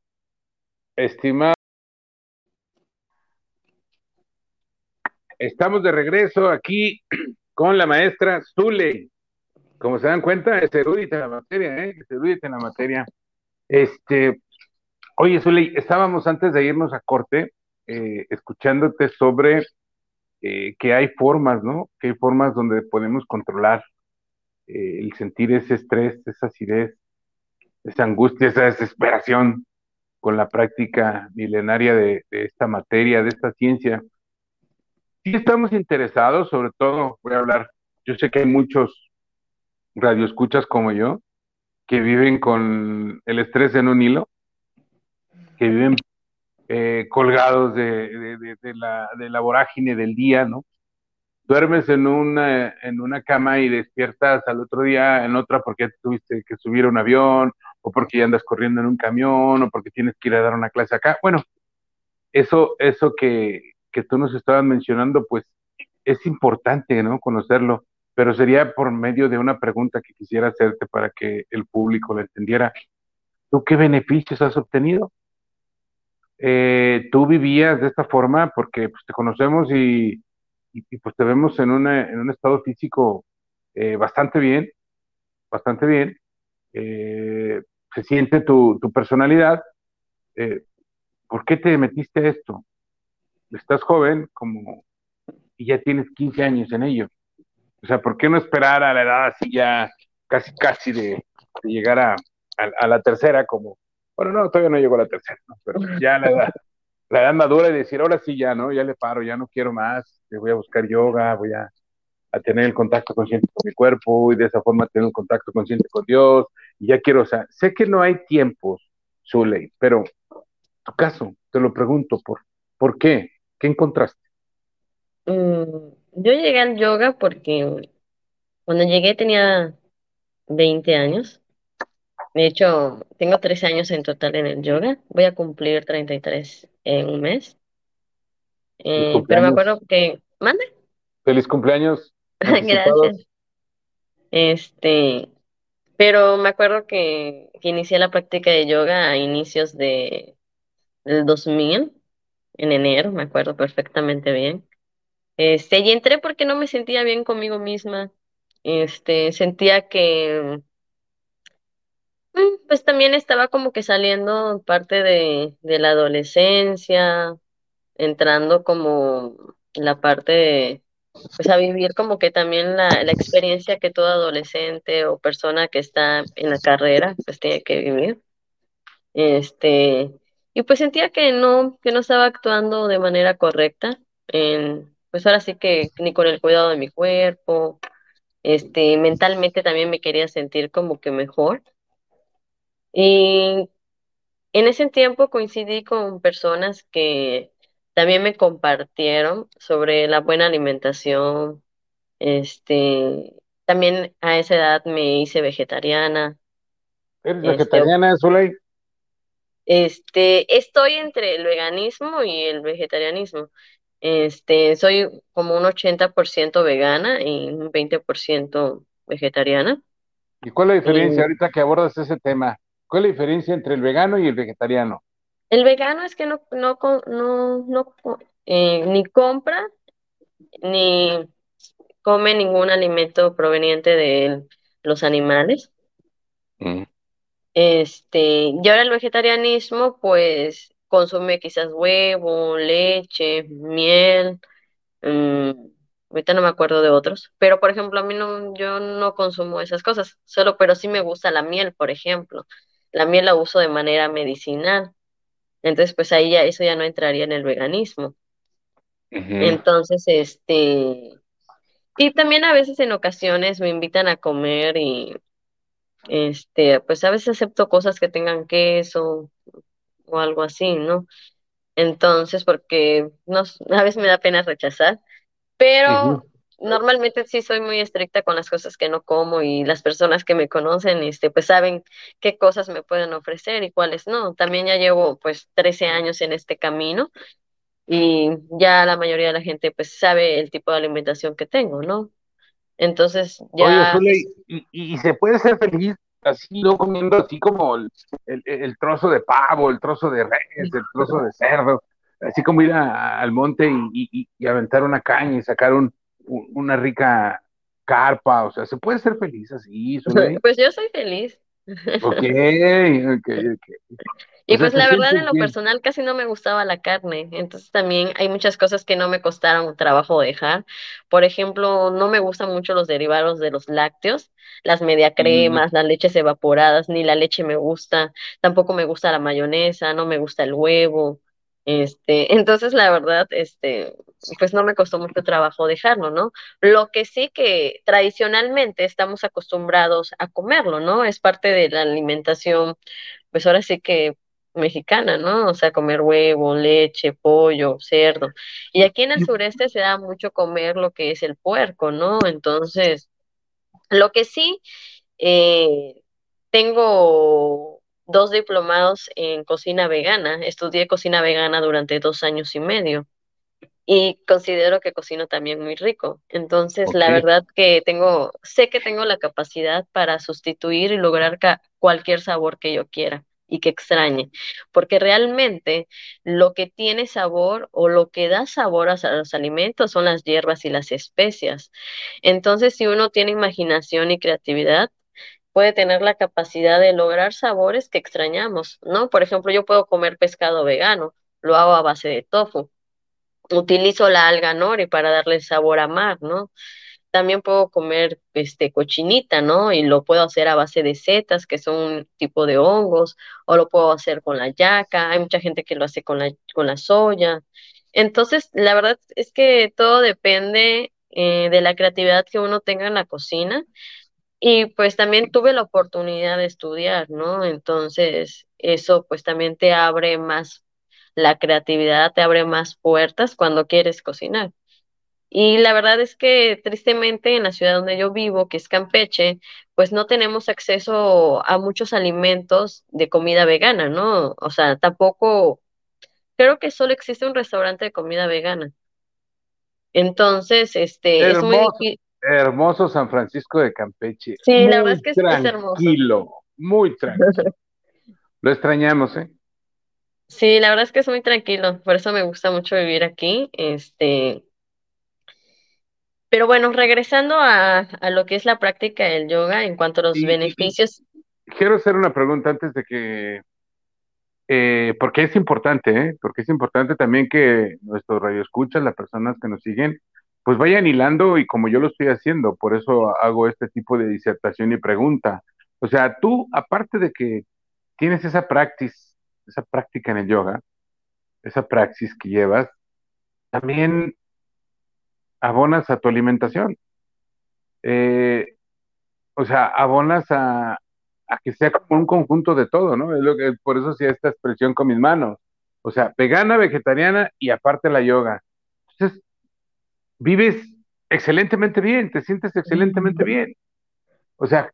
Estimado. Estamos de regreso aquí con la maestra Zule. Como se dan cuenta, es erudita en la materia, ¿eh? Es erudita en la materia. Este, oye, Zule, estábamos antes de irnos a corte eh, escuchándote sobre eh, que hay formas, ¿no? Que hay formas donde podemos controlar eh, el sentir ese estrés, esa acidez, esa angustia, esa desesperación con la práctica milenaria de, esta materia, de esta ciencia. Si estamos interesados, sobre todo, voy a hablar, yo sé que hay muchos radioescuchas como yo, que viven con el estrés en un hilo, que viven eh, colgados de, la, de la vorágine del día, ¿no? duermes en una, en una cama y despiertas al otro día en otra porque tuviste que subir a un avión, o porque ya andas corriendo en un camión, o porque tienes que ir a dar una clase acá. Bueno, eso, eso que, que tú nos estabas mencionando, pues es importante, ¿no? Conocerlo, pero sería por medio de una pregunta que quisiera hacerte para que el público lo entendiera. ¿Tú qué beneficios has obtenido? Eh, ¿Tú vivías de esta forma? Porque pues, te conocemos y y, pues te vemos en, en un estado físico eh, bastante bien, bastante bien. Eh, se siente tu, personalidad. Eh, ¿Por qué te metiste a esto? Estás joven como y ya tienes 15 años en ello. O sea, ¿por qué no esperar a la edad así ya casi, casi de, llegar a, a, la tercera como, bueno, no, todavía no llegó a la tercera, pero ya la edad, la edad madura y decir, ahora sí ya, ¿no? Ya le paro, ya no quiero más, voy a buscar yoga, voy a, tener el contacto consciente con mi cuerpo y de esa forma tener un contacto consciente con Dios. Y ya quiero, o sea, sé que no hay tiempos, Zuley, pero tu caso, te lo pregunto, ¿por, ¿por qué? ¿Qué encontraste? Mm, yo llegué al yoga porque cuando llegué tenía 20 años. De hecho, tengo 13 años en total en el yoga. Voy a cumplir 33 en un mes. Eh, pero me acuerdo que, mande. Feliz cumpleaños. Gracias. Este, pero me acuerdo que, inicié la práctica de yoga a inicios de, del 2000, en enero, me acuerdo perfectamente bien. Este, y entré porque no me sentía bien conmigo misma. Este, sentía que, mm, pues también estaba como que saliendo parte de, de la adolescencia, entrando como la parte de, pues a vivir como que también la, la experiencia que todo adolescente o persona que está en la carrera pues tiene que vivir. Este, y pues sentía que no, que no estaba actuando de manera correcta, en, pues ahora sí que ni con el cuidado de mi cuerpo, este, mentalmente también me quería sentir como que mejor. Y en ese tiempo coincidí con personas que también me compartieron sobre la buena alimentación. Este, también a esa edad me hice vegetariana. ¿Eres este, vegetariana, Zuley? Este, estoy entre el veganismo y el vegetarianismo. Este, soy como un 80% vegana y un 20% vegetariana. ¿Y cuál es la diferencia ahorita que abordas ese tema? ¿Cuál es la diferencia entre el vegano y el vegetariano? El vegano es que no, no, no, no eh, ni compra ni come ningún alimento proveniente de los animales. Mm. Este, y ahora el vegetarianismo, pues, consume quizás huevo, leche, miel, mm, ahorita no me acuerdo de otros, pero por ejemplo, a mí no, yo no consumo esas cosas, solo, pero sí me gusta la miel, por ejemplo. La miel la uso de manera medicinal. Entonces, pues ahí ya eso ya no entraría en el veganismo. Entonces, este, y también a veces en ocasiones me invitan a comer y, este, pues a veces acepto cosas que tengan queso o algo así, ¿no? Entonces, porque no, a veces me da pena rechazar, pero normalmente sí soy muy estricta con las cosas que no como y las personas que me conocen, este, pues saben qué cosas me pueden ofrecer y cuáles no. También ya llevo pues 13 años en este camino y ya la mayoría de la gente pues sabe el tipo de alimentación que tengo, ¿no? Entonces ya... Oye, ¿y, se puede ser feliz así no comiendo así como el, el, trozo de pavo, el trozo de res, el trozo de cerdo, así como ir al monte y, y, aventar una caña y sacar un, una rica carpa, o sea, se puede ser feliz así. Pues yo soy feliz. Ok, ok, ok. Y pues la verdad en lo personal casi no me gustaba la carne, entonces también hay muchas cosas que no me costaron trabajo dejar. Por ejemplo, no me gustan mucho los derivados de los lácteos, las media mm. cremas, las leches evaporadas, ni la leche me gusta, tampoco me gusta la mayonesa, no me gusta el huevo. Este, entonces la verdad, este, pues no me costó mucho trabajo dejarlo, ¿no? Lo que sí que tradicionalmente estamos acostumbrados a comerlo, ¿no? Es parte de la alimentación, pues ahora sí que mexicana, ¿no? O sea, comer huevo, leche, pollo, cerdo. Y aquí en el sureste se da mucho comer lo que es el puerco, ¿no? Entonces, lo que sí, eh, tengo dos diplomados en cocina vegana, estudié cocina vegana durante dos años y medio y considero que cocino también muy rico. Entonces, la verdad que tengo, sé que tengo la capacidad para sustituir y lograr cualquier sabor que yo quiera y que extrañe, porque realmente lo que tiene sabor o lo que da sabor a los alimentos son las hierbas y las especias. Entonces, si uno tiene imaginación y creatividad, puede tener la capacidad de lograr sabores que extrañamos, ¿no? Por ejemplo, yo puedo comer pescado vegano, lo hago a base de tofu. Utilizo la alga nori para darle sabor a mar, ¿no? También puedo comer este cochinita, ¿no? Y lo puedo hacer a base de setas, que son un tipo de hongos, o lo puedo hacer con la yaca. Hay mucha gente que lo hace con la, con la soya. Entonces, la verdad es que todo depende eh, de la creatividad que uno tenga en la cocina. Y pues también tuve la oportunidad de estudiar, ¿no? Entonces, eso pues también te abre más la creatividad, te abre más puertas cuando quieres cocinar. Y la verdad es que tristemente en la ciudad donde yo vivo, que es Campeche, pues no tenemos acceso a muchos alimentos de comida vegana, ¿no? O sea, tampoco, creo que solo existe un restaurante de comida vegana. Entonces, este, es muy difícil. Hermoso San Francisco de Campeche. Sí, la verdad es que es, hermoso. Tranquilo, muy tranquilo. Lo extrañamos, ¿eh? Sí, la verdad es que es muy tranquilo, por eso me gusta mucho vivir aquí. Este, pero bueno, regresando a, lo que es la práctica del yoga en cuanto a los beneficios. quiero hacer una pregunta antes de que, eh, porque es importante, ¿eh? porque es importante también que nuestros radioescuchas, las personas que nos siguen, pues vayan hilando y como yo lo estoy haciendo, por eso hago este tipo de disertación y pregunta. O sea, tú, aparte de que tienes esa práctica, esa práctica en el yoga, esa praxis que llevas, también abonas a tu alimentación. Eh, o sea, abonas a, que sea como un conjunto de todo, ¿no? Es lo que, por eso sí esta expresión con mis manos. O sea, vegana, vegetariana y aparte la yoga. Entonces, vives excelentemente bien, te sientes excelentemente bien. O sea,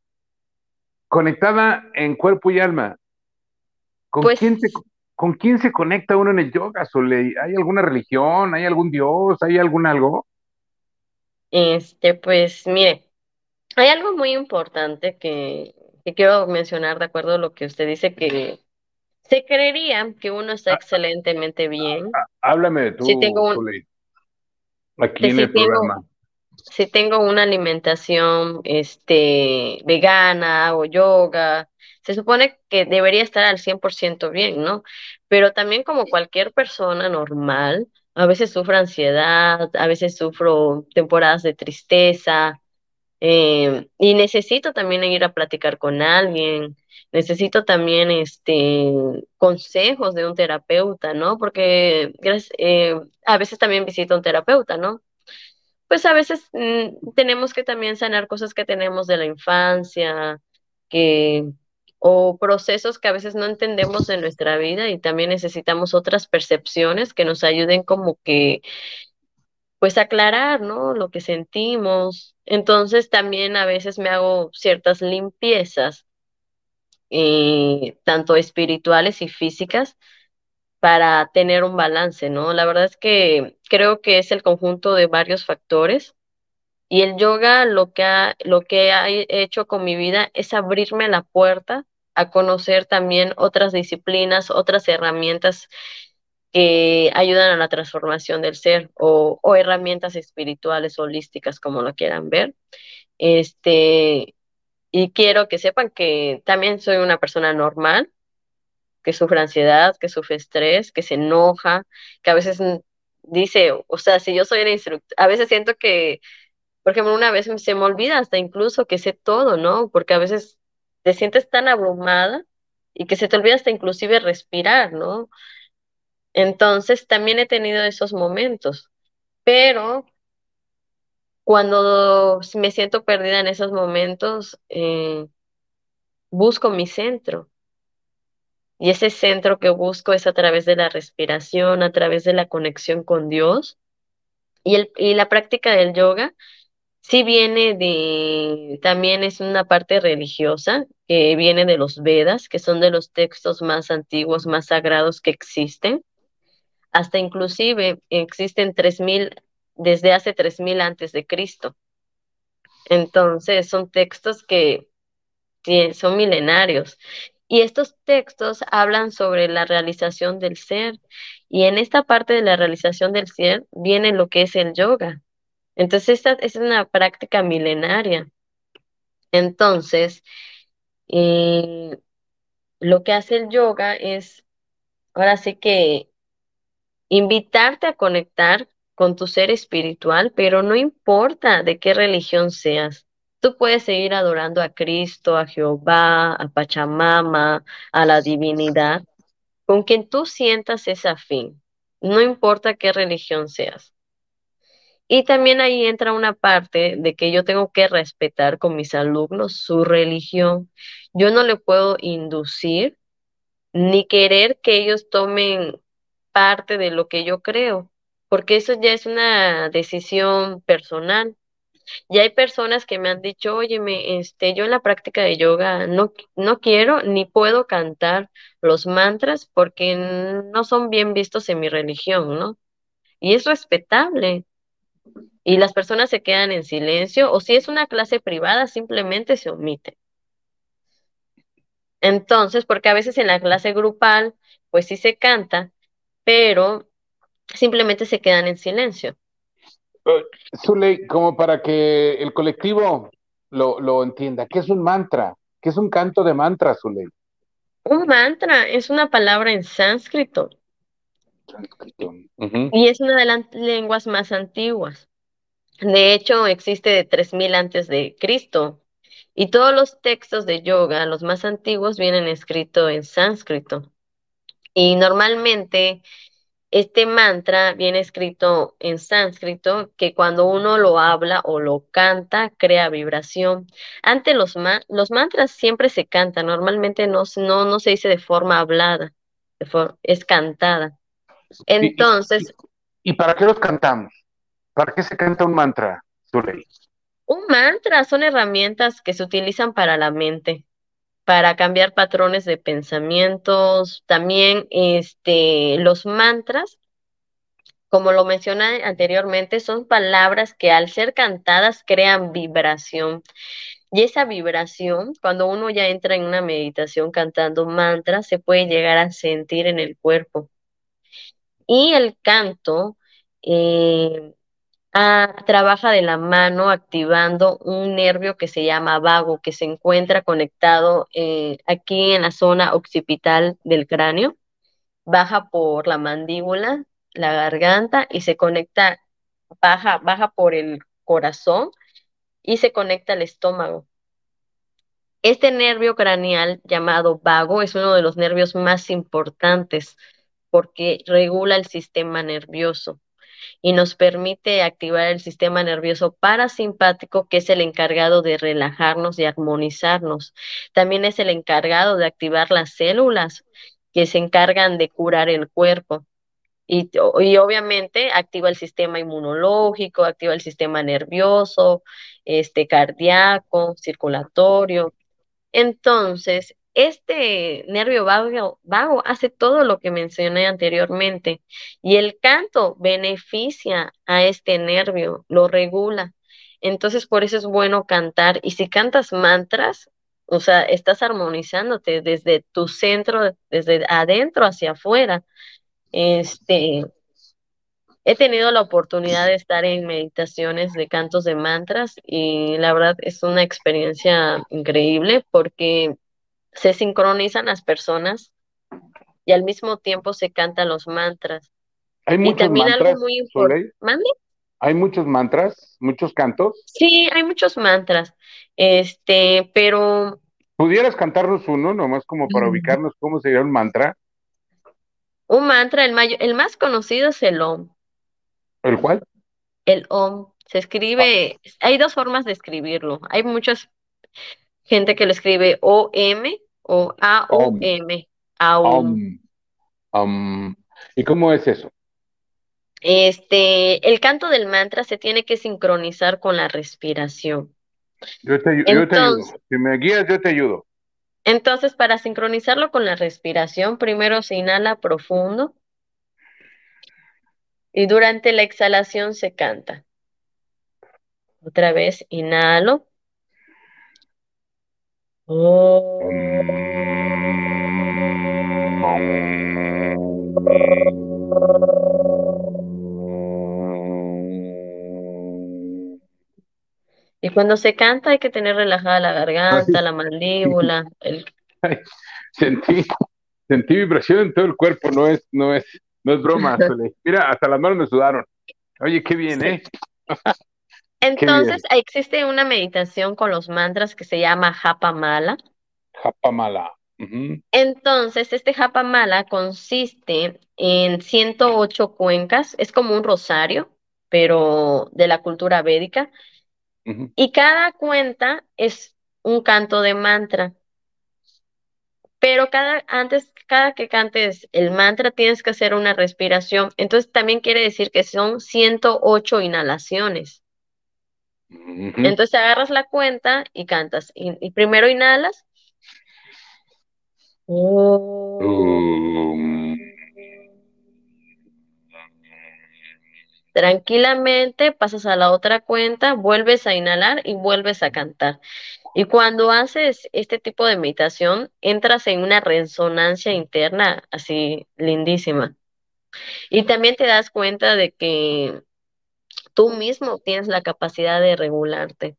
conectada en cuerpo y alma. ¿Con, pues quién, se, ¿Con quién se conecta uno en el yoga, Soleil? ¿Hay alguna religión? ¿Hay algún dios? ¿Hay algún algo? Este, pues mire, hay algo muy importante que, quiero mencionar de acuerdo a lo que usted dice que se creería que uno está ah, excelentemente bien. Ah, háblame de tú, si tengo aquí en el programa. Si tengo una alimentación este, vegana o yoga, se supone que debería estar al 100% bien, ¿no? Pero también como cualquier persona normal, a veces sufro ansiedad, a veces sufro temporadas de tristeza eh, y necesito también ir a platicar con alguien, necesito también este consejos de un terapeuta, ¿no? Porque eh, a veces también visito a un terapeuta, ¿no? Pues a veces mm, tenemos que también sanar cosas que tenemos de la infancia, que o procesos que a veces no entendemos en nuestra vida y también necesitamos otras percepciones que nos ayuden como que pues aclarar, ¿no? Lo que sentimos. Entonces también a veces me hago ciertas limpiezas, eh, tanto espirituales y físicas, para tener un balance, ¿no? La verdad es que creo que es el conjunto de varios factores Y el yoga lo que ha, lo que ha hecho con mi vida es abrirme la puerta a conocer también otras disciplinas, otras herramientas que ayudan a la transformación del ser o, herramientas espirituales holísticas, como lo quieran ver. Este, y quiero que sepan que también soy una persona normal, que sufre ansiedad, que sufre estrés, que se enoja, que a veces dice, o sea, si yo soy el instructor, a veces siento que, por ejemplo, una vez se me olvida hasta incluso que sé todo, ¿no? Porque a veces te sientes tan abrumada y que se te olvida hasta inclusive respirar, ¿no? Entonces, también he tenido esos momentos, pero cuando me siento perdida en esos momentos, eh, busco mi centro. Y ese centro que busco es a través de la respiración, a través de la conexión con Dios. Y, el, y la práctica del yoga sí viene de, también es una parte religiosa, que viene de los Vedas, que son de los textos más antiguos, más sagrados que existen. Hasta inclusive existen 3000 desde hace 3000 antes de Cristo. Entonces, son textos que son milenarios. Y estos textos hablan sobre la realización del ser. Y en esta parte de la realización del ser viene lo que es el yoga. Entonces, esta es una práctica milenaria. Entonces, eh, lo que hace el yoga es, ahora sí que, invitarte a conectar con tu ser espiritual, pero no importa de qué religión seas. Tú puedes seguir adorando a Cristo, a Jehová, a Pachamama, a la divinidad, con quien tú sientas ese fin, no importa qué religión seas. Y también ahí entra una parte de que yo tengo que respetar con mis alumnos su religión. Yo no le puedo inducir ni querer que ellos tomen parte de lo que yo creo, porque eso ya es una decisión personal. Y hay personas que me han dicho, óyeme, este, yo en la práctica de yoga no, no quiero ni puedo cantar los mantras porque no son bien vistos en mi religión, ¿no? Y es respetable. Y las personas se quedan en silencio, o si es una clase privada, simplemente se omite. Entonces, porque a veces en la clase grupal, pues sí se canta, pero simplemente se quedan en silencio. Zuley, como para que el colectivo lo, lo entienda, ¿qué es un mantra? ¿Qué es un canto de mantra, Zuley? Un mantra es una palabra en sánscrito. Y es una de las lenguas más antiguas. De hecho, existe de 3000 antes de Cristo. Y todos los textos de yoga, los más antiguos, vienen escritos en sánscrito. Y normalmente este mantra viene escrito en sánscrito que cuando uno lo habla o lo canta crea vibración. Antes los, los mantras siempre se cantan, normalmente no, no, no se dice de forma hablada, es cantada. Entonces... ¿Y, para qué los cantamos? ¿Para qué se canta un mantra, Zuley? Un mantra son herramientas que se utilizan para la mente para cambiar patrones de pensamientos. También este, los mantras, como lo mencioné anteriormente, son palabras que al ser cantadas crean vibración. Y esa vibración, cuando uno ya entra en una meditación cantando mantras, se puede llegar a sentir en el cuerpo. Y el canto eh, trabaja de la mano activando un nervio que se llama vago, que se encuentra conectado eh, aquí en la zona occipital del cráneo, baja por la mandíbula, la garganta y se conecta, baja, baja por el corazón y se conecta al estómago. Este nervio craneal llamado vago es uno de los nervios más importantes porque regula el sistema nervioso y nos permite activar el sistema nervioso parasimpático, que es el encargado de relajarnos y armonizarnos. También es el encargado de activar las células que se encargan de curar el cuerpo. Y, y, obviamente activa el sistema inmunológico, activa el sistema nervioso, este cardíaco, circulatorio. Entonces, este nervio vago, vago hace todo lo que mencioné anteriormente y el canto beneficia a este nervio, lo regula. Entonces, por eso es bueno cantar. Y si cantas mantras, o sea, estás armonizándote desde tu centro, desde adentro hacia afuera. Este, he tenido la oportunidad de estar en meditaciones de cantos de mantras y la verdad es una experiencia increíble porque se sincronizan las personas y al mismo tiempo se cantan los mantras. Hay Y muchos también algo mantras, muy Soleil. importante. Hay muchos mantras, muchos cantos. Sí, hay muchos mantras. Este, pero ¿Pudieras cantarnos uno, nomás como para Mm. ubicarnos cómo sería un mantra? un mantra, el, mayo- el más conocido es el Om. ¿El cual? El Om se escribe, hay dos formas de escribirlo. Hay mucha gente que lo escribe O-M o. Um, um, ¿y cómo es eso? Este, el canto del mantra se tiene que sincronizar con la respiración. Yo te, yo te ayudo. Si me guías, yo te ayudo. entonces, para sincronizarlo con la respiración, primero se inhala profundo y durante la exhalación se canta. Otra vez, inhalo. Y cuando se canta hay que tener relajada la garganta, la mandíbula, el... Sentí, sentí vibración en todo el cuerpo, no es, no es, no es broma. Mira, hasta las manos me sudaron. Oye, qué bien, ¿eh? Entonces, existe una meditación con los mantras que se llama Japa Mala. Japamala. Ujú. Entonces, este Japa Mala consiste en 108 cuencas, es como un rosario, pero de la cultura védica, y cada cuenta es un canto de mantra. Pero cada, antes, cada que cantes el mantra tienes que hacer una respiración. Entonces también quiere decir que son 108 inhalaciones. Entonces agarras la cuenta y cantas. Y, y primero inhalas. Um, Tranquilamente pasas a la otra cuenta, vuelves a inhalar y vuelves a cantar. Y cuando haces este tipo de meditación, entras en una resonancia interna así lindísima. Y también te das cuenta de que tú mismo tienes la capacidad de regularte.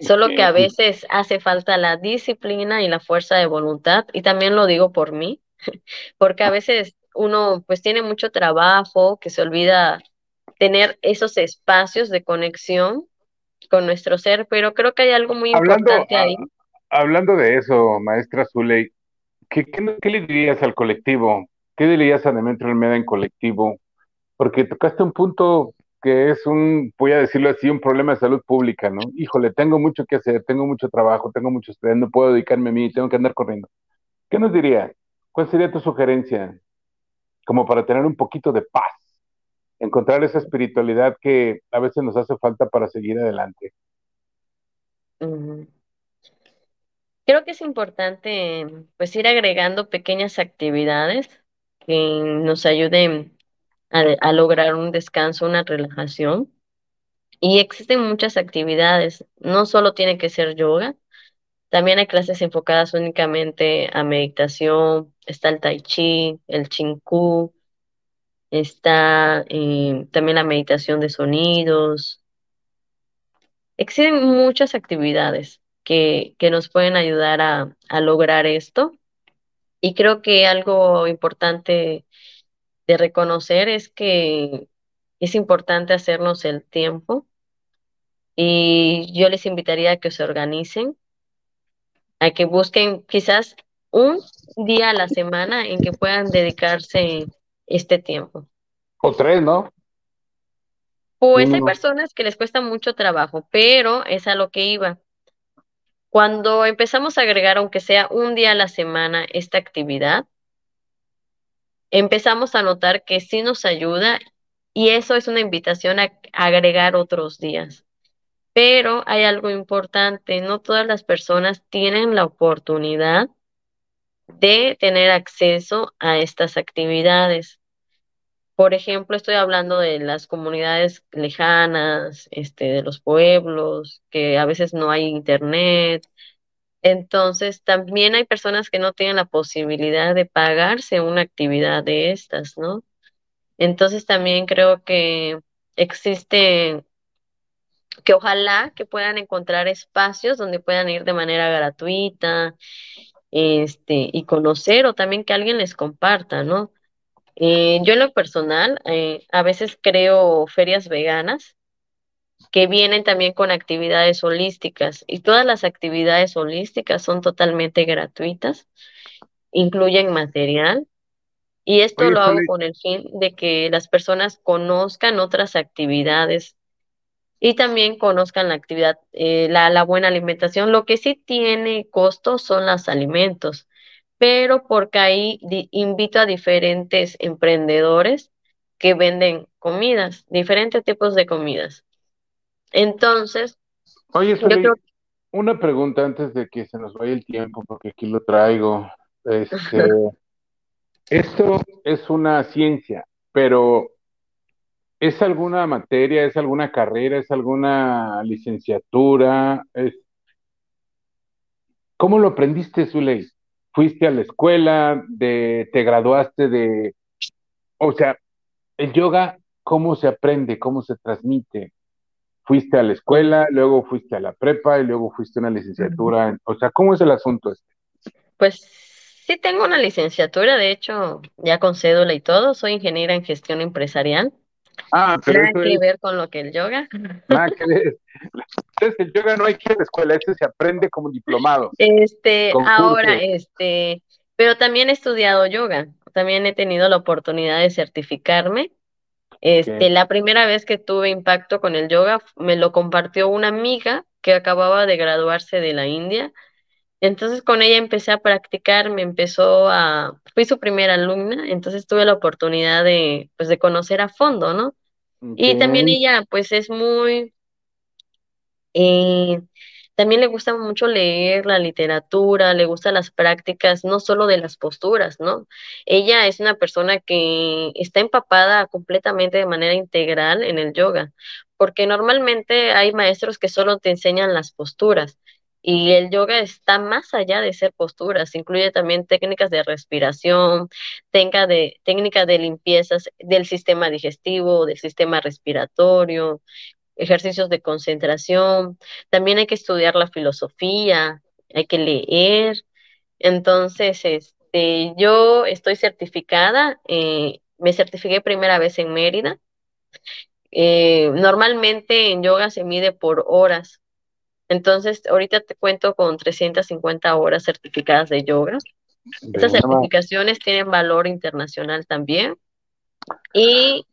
Solo que a veces hace falta la disciplina y la fuerza de voluntad, y también lo digo por mí, porque a veces uno pues tiene mucho trabajo, que se olvida tener esos espacios de conexión con nuestro ser, pero creo que hay algo muy Hablando, importante ahí. ah, hablando de eso, maestra Zuley, ¿qué, qué, qué le dirías al colectivo? ¿Qué le dirías a Demetrio Almeda en colectivo? Porque tocaste un punto que es un, voy a decirlo así, un problema de salud pública, ¿no? Híjole, tengo mucho que hacer, tengo mucho trabajo, tengo mucho estrés, no puedo dedicarme a mí, tengo que andar corriendo. ¿Qué nos diría? ¿Cuál sería tu sugerencia? Como para tener un poquito de paz, encontrar esa espiritualidad que a veces nos hace falta para seguir adelante. Creo que es importante pues ir agregando pequeñas actividades que nos ayuden a, lograr un descanso, una relajación. Y existen muchas actividades, no solo tiene que ser yoga, también hay clases enfocadas únicamente a meditación, está el tai chi, el chinku, está eh, también la meditación de sonidos. Existen muchas actividades que, que nos pueden ayudar a, a lograr esto. Y creo que algo importante de reconocer es que es importante hacernos el tiempo y yo les invitaría a que se organicen, a que busquen quizás un día a la semana en que puedan dedicarse este tiempo. O tres, ¿no? Pues hay personas que les cuesta mucho trabajo, pero es a lo que iba. Cuando empezamos a agregar, aunque sea un día a la semana, esta actividad, empezamos a notar que sí nos ayuda y eso es una invitación a agregar otros días. Pero hay algo importante, no todas las personas tienen la oportunidad de tener acceso a estas actividades. Por ejemplo, estoy hablando de las comunidades lejanas, este, de los pueblos, que a veces no hay internet. Entonces, también hay personas que no tienen la posibilidad de pagarse una actividad de estas, ¿no? Entonces, también creo que existe, que ojalá que puedan encontrar espacios donde puedan ir de manera gratuita, este, y conocer o también que alguien les comparta, ¿no? Eh, yo en lo personal, eh, a veces creo ferias veganas que vienen también con actividades holísticas y todas las actividades holísticas son totalmente gratuitas, incluyen material y esto Oye, lo hago con el fin de que las personas conozcan otras actividades y también conozcan la actividad, eh, la, la buena alimentación. Lo que sí tiene costo son los alimentos, pero porque ahí invito a diferentes emprendedores que venden comidas, diferentes tipos de comidas. Entonces, oye, yo creo Zuli, una pregunta antes de que se nos vaya el tiempo, porque aquí lo traigo. Este, esto es una ciencia, pero ¿es alguna materia, es alguna carrera, es alguna licenciatura? Es, ¿cómo lo aprendiste, Zuley? ¿Fuiste a la escuela, de, te graduaste de, o sea, el yoga, ¿cómo se aprende? ¿Cómo se transmite? ¿Fuiste a la escuela, luego fuiste a la prepa y luego fuiste a una licenciatura? O sea, ¿cómo es el asunto este? pues sí tengo una licenciatura, de hecho, ya con cédula y todo, soy ingeniera en gestión empresarial. Ah, pero Nada que es, ver con lo que el yoga. nada que ver. Entonces, el yoga no hay que ir a la escuela, ese se aprende como diplomados, Este, ahora, este, pero también he estudiado yoga. También he tenido la oportunidad de certificarme. Este, la primera vez que tuve impacto con el yoga me lo compartió una amiga que acababa de graduarse de la India. Entonces con ella empecé a practicar, me empezó a, fui su primera alumna, entonces tuve la oportunidad de, pues, de conocer a fondo, ¿no? Y también ella, pues, es muy eh, también le gusta mucho leer la literatura, le gustan las prácticas, no solo de las posturas, ¿no? Ella es una persona que está empapada completamente de manera integral en el yoga, porque normalmente hay maestros que solo te enseñan las posturas. Y el yoga está más allá de ser posturas, incluye también técnicas de respiración, técnica de, técnicas de limpiezas del sistema digestivo, del sistema respiratorio, ejercicios de concentración, también hay que estudiar la filosofía, hay que leer. Entonces, este, yo estoy certificada, eh, me certifiqué primera vez en Mérida. Eh, normalmente en yoga se mide por horas. Entonces, ahorita te cuento con 350 horas certificadas de yoga. Estas certificaciones tienen valor internacional también. Y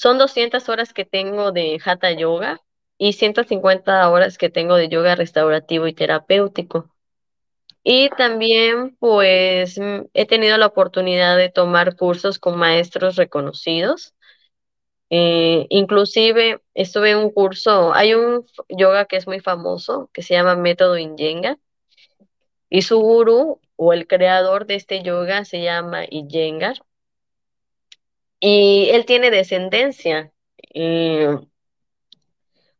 Son 200 horas que tengo de Hatha Yoga y 150 horas que tengo de yoga restaurativo y terapéutico. Y también, pues, mm, he tenido la oportunidad de tomar cursos con maestros reconocidos. Eh, inclusive estuve en un curso, hay un yoga que es muy famoso, que se llama Método Iyengar, y su gurú o el creador de este yoga se llama Iyengar, y él tiene descendencia. eh,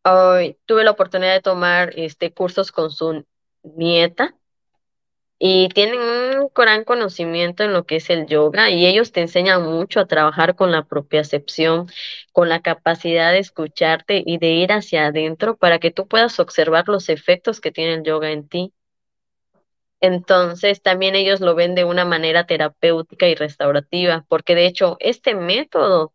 Ay, tuve la oportunidad de tomar este cursos con su nieta y tienen un gran conocimiento en lo que es el yoga y ellos te enseñan mucho a trabajar con la propiocepción, con la capacidad de escucharte y de ir hacia adentro para que tú puedas observar los efectos que tiene el yoga en ti. Entonces, también ellos lo ven de una manera terapéutica y restaurativa, porque de hecho, este método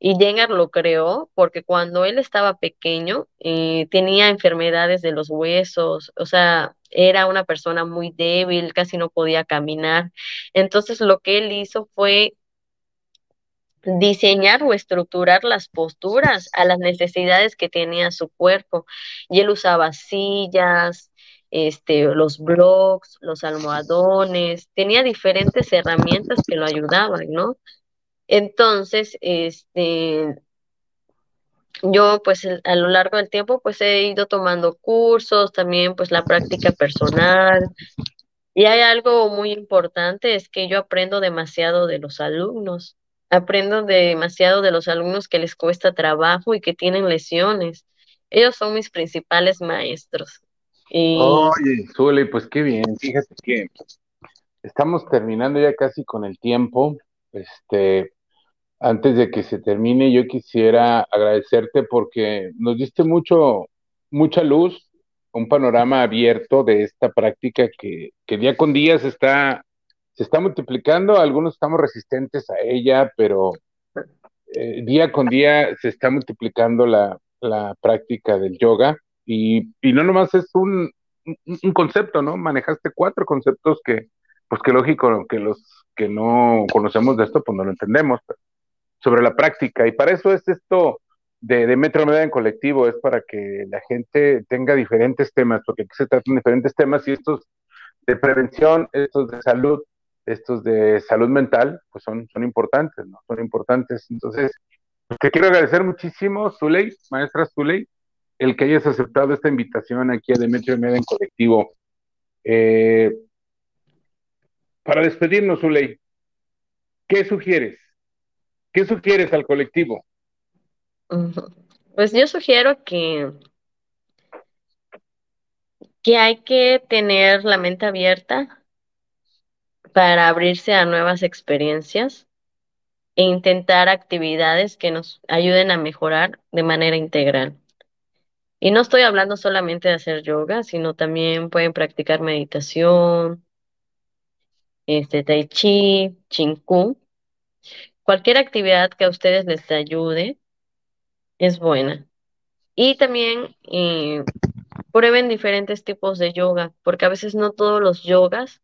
y Jengar lo creó porque cuando él estaba pequeño eh, tenía enfermedades de los huesos, o sea, era una persona muy débil, casi no podía caminar. Entonces lo que él hizo fue diseñar o estructurar las posturas a las necesidades que tenía su cuerpo. Y él usaba sillas, este, los blocks, los almohadones, tenía diferentes herramientas que lo ayudaban, ¿no? Entonces, este, yo pues a lo largo del tiempo pues he ido tomando cursos, también pues la práctica personal. Y hay algo muy importante, es que yo aprendo demasiado de los alumnos. Aprendo demasiado de los alumnos que les cuesta trabajo y que tienen lesiones. Ellos son mis principales maestros. Y Oye, Zule, pues qué bien. Fíjate que estamos terminando ya casi con el tiempo. Este, antes de que se termine, yo quisiera agradecerte porque nos diste mucho, mucha luz, un panorama abierto de esta práctica que, que día con día se está, se está multiplicando. Algunos estamos resistentes a ella, pero eh, día con día se está multiplicando la, la práctica del yoga y, y no nomás es un, un, concepto, ¿no? Manejaste cuatro conceptos que, pues que lógico, que los que no conocemos de esto, pues no lo entendemos, sobre la práctica. Y para eso es esto de, de Metro Media en colectivo, es para que la gente tenga diferentes temas, porque aquí se tratan diferentes temas y estos de prevención, estos de salud, estos de salud mental, pues son, son importantes, ¿no? Son importantes. Entonces, pues te quiero agradecer muchísimo, Zuley, maestra Zuley, el que hayas aceptado esta invitación aquí a Demetrio Media en colectivo. Eh, para despedirnos, Zuley, ¿qué sugieres? ¿Qué sugieres al colectivo? pues yo sugiero que, que hay que tener la mente abierta para abrirse a nuevas experiencias e intentar actividades que nos ayuden a mejorar de manera integral. Y no estoy hablando solamente de hacer yoga, sino también pueden practicar meditación, este, tai chi, chinku. Cualquier actividad que a ustedes les ayude es buena. Y también eh, prueben diferentes tipos de yoga, porque a veces no todos los yogas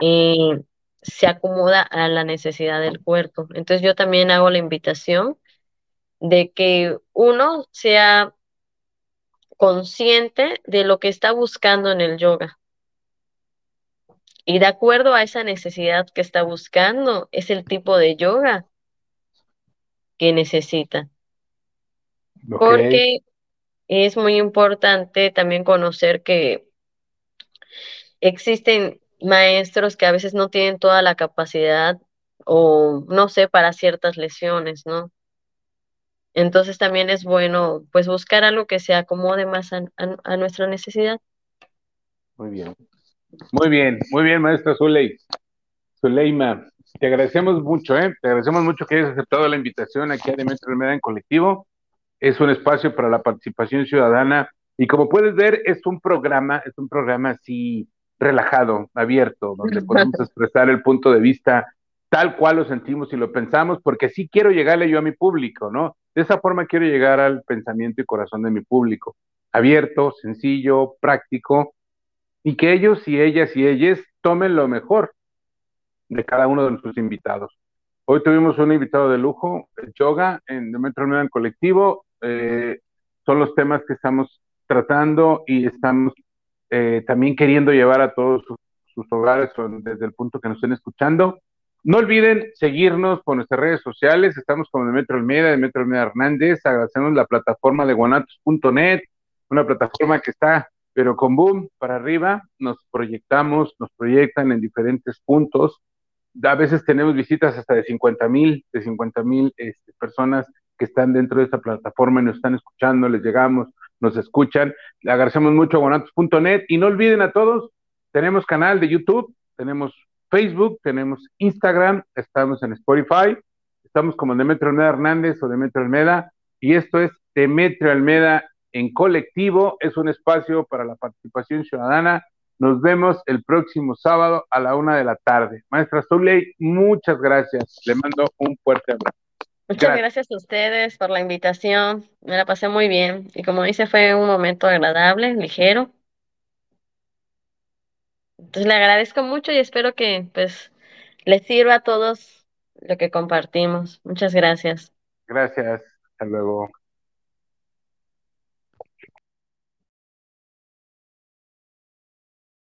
eh, se acomoda a la necesidad del cuerpo. Entonces yo también hago la invitación de que uno sea consciente de lo que está buscando en el yoga. Y de acuerdo a esa necesidad que está buscando, es el tipo de yoga que necesita. Porque es muy importante también conocer que existen maestros que a veces no tienen toda la capacidad o no sé, para ciertas lesiones, ¿no? Entonces también es bueno pues buscar algo que se acomode más a, a- a nuestra necesidad. muy bien. Muy bien, muy bien, maestra Zuley. Zuleima, te agradecemos mucho, ¿eh? Te agradecemos mucho que hayas aceptado la invitación aquí a Demetrio Media en colectivo. Es un espacio para la participación ciudadana y como puedes ver, es un programa, es un programa así relajado, abierto, donde podemos expresar el punto de vista tal cual lo sentimos y lo pensamos, porque sí quiero llegarle yo a mi público, ¿no? De esa forma quiero llegar al pensamiento y corazón de mi público, abierto, sencillo, práctico, y que ellos y ellas y ellas tomen lo mejor de cada uno de nuestros invitados. Hoy tuvimos un invitado de lujo, el yoga, en Nueva en colectivo. Eh, son los temas que estamos tratando y estamos eh, también queriendo llevar a todos sus, sus hogares desde el punto que nos estén escuchando. No olviden seguirnos por nuestras redes sociales. Estamos como Demetrio Almeida, Demetrio Almeida Hernández. Agradecemos la plataforma de guanatos.net, una plataforma que está, pero con boom para arriba. Nos proyectamos, nos proyectan en diferentes puntos. A veces tenemos visitas hasta de 50 mil, de 50 mil este, personas que están dentro de esta plataforma y nos están escuchando, les llegamos, nos escuchan. Agradecemos mucho a guanatos.net y no olviden a todos, tenemos canal de YouTube, tenemos Facebook, tenemos Instagram, estamos en Spotify, estamos como Demetrio Almeda Hernández o Demetrio Almeda y esto es Demetrio Almeda en colectivo, es un espacio para la participación ciudadana. Nos vemos el próximo sábado a la una de la tarde. Maestra Zuley, muchas gracias. Le mando un fuerte abrazo. Muchas Gracias. gracias a ustedes por la invitación. Me la pasé muy bien. Y como dice, fue un momento agradable, ligero. Entonces le agradezco mucho y espero que pues les sirva a todos lo que compartimos. Muchas gracias. Gracias. Hasta luego.